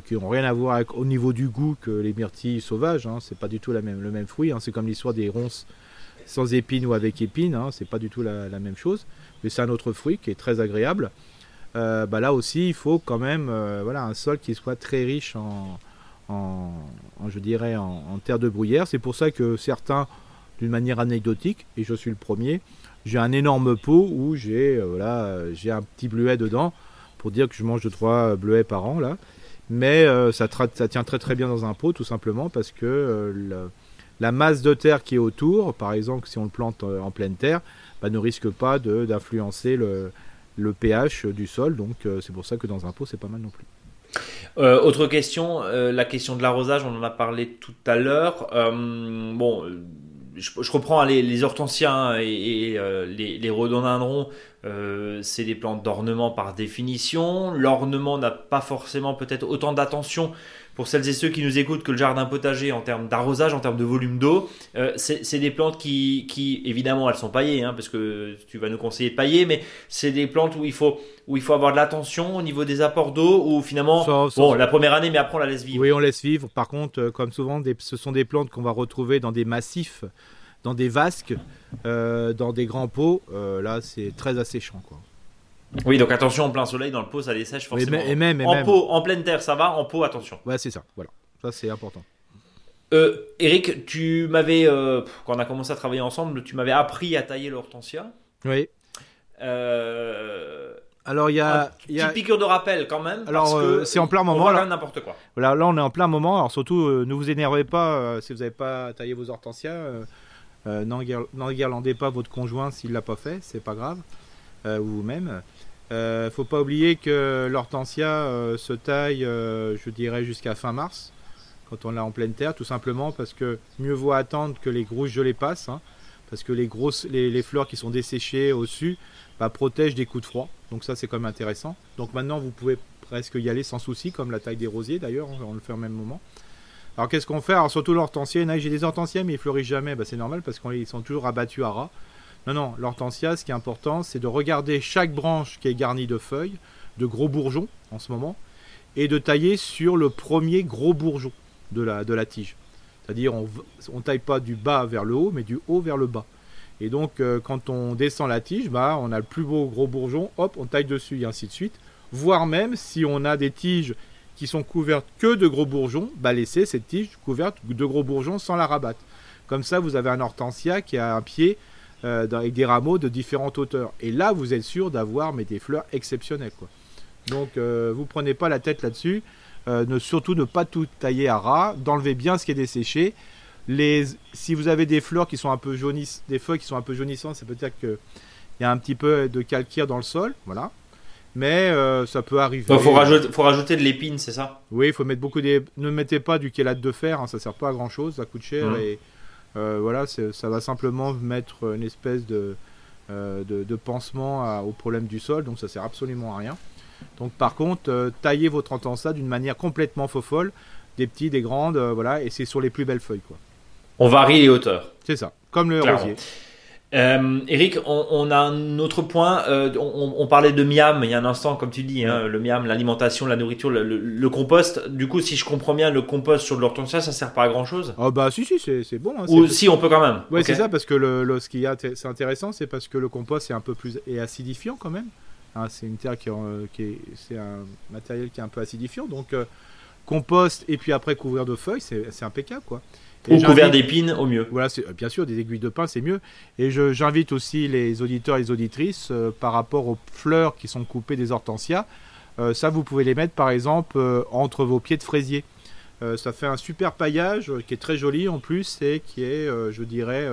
qui n'ont rien à voir au niveau du goût que les myrtilles sauvages, hein, c'est pas du tout le même fruit. Hein. c'est comme l'histoire des ronces sans épines ou avec épines, hein, c'est pas du tout la, même chose. Mais c'est un autre fruit qui est très agréable. Euh, bah là aussi, il faut quand même euh, voilà, un sol qui soit très riche en, en, je dirais, en, terre de bruyère. C'est pour ça que certains, d'une manière anecdotique, et je suis le premier, j'ai un énorme pot où j'ai euh, voilà, j'ai un petit bleuet dedans pour dire que je mange de trois bleuets par an là. Mais ça, ça, tient très très bien dans un pot tout simplement parce que la masse de terre qui est autour, par exemple si on le plante en pleine terre, bah, ne risque pas d'influencer le, pH du sol. Donc euh, c'est pour ça que dans un pot, c'est pas mal non plus. Euh, autre question, euh, la question de l'arrosage, on en a parlé tout à l'heure. bon, je, reprends hein, les, hortensias hein, et, les, les, rhododendrons, c'est des plantes d'ornement par définition. L'ornement n'a pas forcément peut-être autant d'attention pour celles et ceux qui nous écoutent que le jardin potager en termes d'arrosage, en termes de volume d'eau, euh, c'est des plantes qui, qui, évidemment, elles sont paillées, hein, parce que tu vas nous conseiller de pailler, mais c'est des plantes où il faut où il faut avoir de l'attention au niveau des apports d'eau, ou finalement, bon, la première année, mais après on la laisse vivre. Oui, on laisse vivre. Par contre, euh, comme souvent, des, ce sont des plantes qu'on va retrouver dans des massifs, dans des vasques, euh, dans des grands pots. là, c'est très asséchant, quoi. Oui, donc attention en plein soleil, dans le pot, ça les sèche forcément. Et même, en pot, en pleine terre, ça va, en pot, attention. Ouais, c'est ça, voilà. Ça, c'est important. Euh, Eric, tu m'avais, euh, quand on a commencé à travailler ensemble, tu m'avais appris à tailler l'hortensia. Oui. Euh, alors il y a, une petite piqûre de rappel quand même. Alors c'est en plein moment. là, n'importe quoi. Voilà, là on est en plein moment. Alors surtout, ne vous énervez pas si vous n'avez pas taillé vos hortensias. N'enguirlandez pas votre conjoint s'il l'a pas fait, c'est pas grave. ou vous-même. Euh, faut pas oublier que l'hortensia euh, se taille, euh, je dirais, jusqu'à fin mars, quand on l'a en pleine terre, tout simplement parce que mieux vaut attendre que les grosses gelées passent, hein, parce que les, grosses, les, fleurs qui sont desséchées au-dessus bah, protègent des coups de froid. Donc ça, c'est quand même intéressant. Donc maintenant, vous pouvez presque y aller sans souci, comme la taille des rosiers d'ailleurs, on le fait au même moment. Alors qu'est-ce qu'on fait? Alors surtout l'hortensia, j'ai des hortensias mais ils fleurissent jamais, bah, c'est normal parce qu'ils sont toujours abattus à ras. Non, non, l'hortensia, ce qui est important, c'est de regarder chaque branche qui est garnie de feuilles, de gros bourgeons en ce moment, et de tailler sur le premier gros bourgeon de la, tige. C'est-à-dire, on ne taille pas du bas vers le haut, mais du haut vers le bas. Et donc, euh, quand on descend la tige, bah, on a le plus beau gros bourgeon, hop, on taille dessus, et ainsi de suite. Voire même, si on a des tiges qui sont couvertes que de gros bourgeons, bah, laissez cette tige couverte de gros bourgeons sans la rabattre. Comme ça, vous avez un hortensia qui a un pied euh, avec des rameaux de différentes hauteurs. Et là, vous êtes sûr d'avoir des fleurs exceptionnelles. Quoi. Donc, euh, vous prenez pas la tête là-dessus. Euh, ne, surtout ne pas tout tailler à ras, d'enlever bien ce qui est desséché. Les, si vous avez des fleurs qui sont un peu jaunissantes, des feuilles qui sont un peu jaunissantes, ça peut dire qu'il y a un petit peu de calcaire dans le sol, voilà. Mais ça peut arriver. Il faut, rajouter, faut rajouter de l'épine, c'est ça? Oui, il faut mettre beaucoup des. Ne mettez pas du chelate de fer, hein, ça sert pas à grand chose, ça coûte cher mmh. et euh, voilà, ça va simplement mettre une espèce de, euh, de, pansement au problème du sol, donc ça sert absolument à rien. Donc par contre, euh, taillez votre entensa d'une manière complètement faux folle, des petits, des grandes, voilà, et c'est sur les plus belles feuilles. Quoi. On varie les hauteurs. C'est ça, comme le rosier. Euh, Eric, on, a un autre point. Euh, on, parlait de miam il y a un instant, comme tu dis, hein, le miam, l'alimentation, la nourriture, le, compost. Du coup, si je comprends bien, le compost sur de l'hortensia, ça sert pas à grand chose. Ah bah si si, c'est bon. Hein, Ou si on peut quand même. Oui, c'est ça parce que le, ce qui c'est intéressant, c'est parce que le compost est un peu plus et acidifiant quand même. Hein, c'est une terre qui, euh, qui est, c'est un matériel qui est un peu acidifiant, donc compost et puis après couvrir de feuilles, c'est impeccable quoi. Ou couvert d'épines au mieux. Voilà, bien sûr, des aiguilles de pin, c'est mieux. Et j'invite aussi les auditeurs et les auditrices euh, par rapport aux fleurs qui sont coupées des hortensias. Euh, ça, vous pouvez les mettre par exemple euh, entre vos pieds de fraisier. Euh, ça fait un super paillage euh, qui est très joli en plus et qui est, je dirais,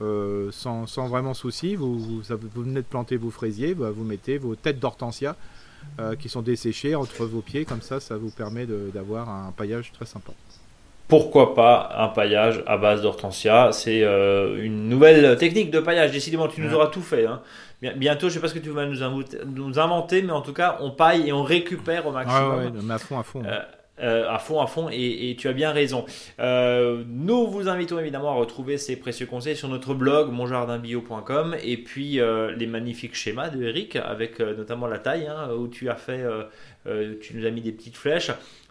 sans, sans, vraiment souci. Vous, vous, vous, venez de planter vos fraisiers, bah, vous mettez vos têtes d'hortensia qui sont desséchées entre vos pieds, comme ça, ça vous permet d'avoir un paillage très sympa pourquoi pas un paillage à base d'hortensia C'est euh, une nouvelle technique de paillage. Décidément, tu nous auras tout fait. Hein. Bientôt, je ne sais pas ce que tu vas nous inventer, mais en tout cas, on paille et on récupère au maximum. Ah ouais, à fond, à fond. Euh, euh, à fond, à fond, et, tu as bien raison. nous vous invitons évidemment à retrouver ces précieux conseils sur notre blog monjardinbio.com et puis les magnifiques schémas de Eric avec notamment la taille hein, où tu as fait, tu nous as mis des petites flèches.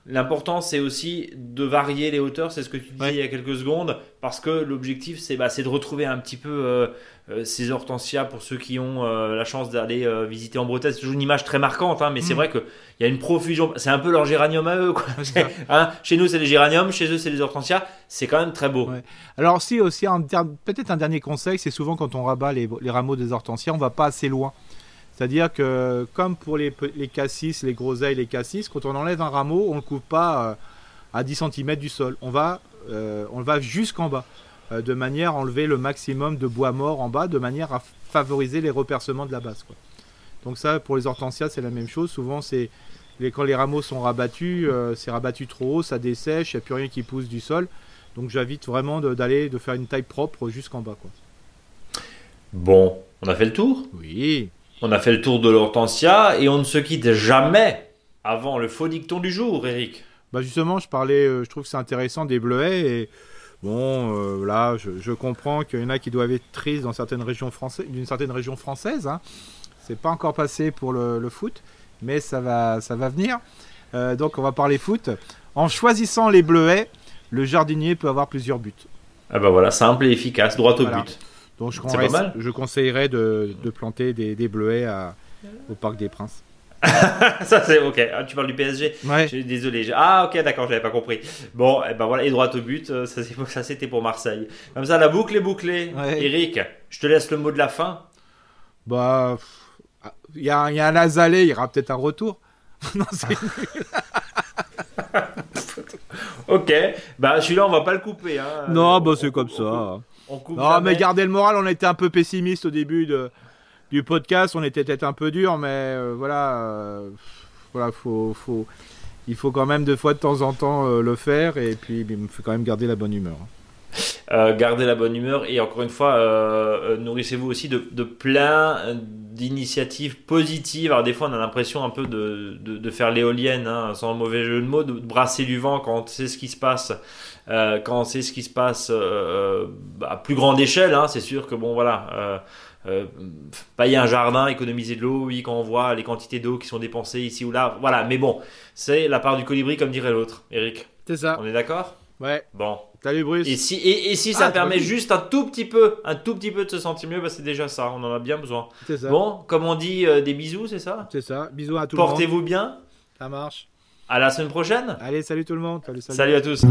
L'important, c'est aussi de varier les hauteurs, c'est ce que tu disais il y a quelques secondes, parce que l'objectif, c'est bah, de retrouver un petit peu euh, euh, ces hortensias pour ceux qui ont euh, la chance d'aller visiter en Bretagne. C'est toujours une image très marquante, hein, mais c'est mm. vrai qu'il y a une profusion. C'est un peu leur géranium à eux. Quoi. [LAUGHS] Hein, chez nous, c'est les géraniums, chez eux, c'est les hortensias. C'est quand même très beau. Alors, si aussi, peut-être un dernier conseil, c'est souvent quand on rabat les, les rameaux des hortensias, on va pas assez loin. C'est-à-dire que, comme pour les, les cassis, les groseilles, les cassis, quand on enlève un rameau, on ne le coupe pas euh, à 10 cm du sol. On va, euh, on va jusqu'en bas, euh, de manière à enlever le maximum de bois mort en bas, de manière à favoriser les repercements de la base. Donc ça, pour les hortensias, c'est la même chose. Souvent, c'est quand les rameaux sont rabattus, c'est rabattu trop haut, ça dessèche, il n'y a plus rien qui pousse du sol. Donc j'invite vraiment d'aller, de, faire une taille propre jusqu'en bas. Quoi. Bon, on a fait le tour? Oui. On a fait le tour de l'hortensia et on ne se quitte jamais avant le faux dicton du jour, Eric. Bah justement, je parlais, euh, je trouve que c'est intéressant des bleuets et bon, euh, là, je, comprends qu'il y en a qui doivent être tristes dans certaines régions françaises, d'une certaine région française. Hein. C'est pas encore passé pour le, foot, mais ça va, ça va venir. Euh, donc, on va parler foot. En choisissant les bleuets, le jardinier peut avoir plusieurs buts. Ah bah voilà, simple et efficace, droit au but. Donc je, je conseillerais de, planter des, bleuets au Parc des Princes. [LAUGHS] ça c'est ok. Ah, tu parles du PSG. Ouais. Désolé. Ah ok d'accord, j'avais pas compris. Bon, et eh ben voilà, et droit au but. Euh, ça, c'était pour Marseille. Comme ça, la boucle est bouclée. Eric, je te laisse le mot de la fin. Bah, il y, a, un Azalé, il y aura peut-être un retour. [LAUGHS] non, c'est [LAUGHS] ok, bah celui-là on va pas le couper. Hein. Non, bah c'est comme ça non, mais garder le moral, on était un peu pessimiste au début de, du podcast, on était peut-être un peu dur, mais euh, voilà, euh, voilà, faut, faut, il faut quand même deux fois de temps en temps euh, le faire, et puis il faut quand même garder la bonne humeur. garder la bonne humeur et encore une fois nourrissez-vous aussi de, de plein d'initiatives positives. Alors des fois on a l'impression un peu de, de, faire l'éolienne hein, sans mauvais jeu de mots de brasser du vent quand c'est ce qui se passe euh, quand c'est ce qui se passe euh, à plus grande échelle, hein, c'est sûr que bon voilà, euh, payer un jardin, économiser de l'eau, oui, quand on voit les quantités d'eau qui sont dépensées ici ou là, voilà. Mais bon, c'est la part du colibri comme dirait l'autre, Eric. C'est ça. On est d'accord? Ouais. Bon. Salut Bruce. Et si, et, si ça ah, permet juste un tout petit peu, un tout petit peu de se sentir mieux, bah c'est déjà ça. On en a bien besoin. C'est ça. Bon, comme on dit, des bisous, c'est ça? C'est ça. Bisous à tout le monde. Portez-vous bien. Ça marche. À la semaine prochaine. Allez, salut tout le monde. salut. salut à tous.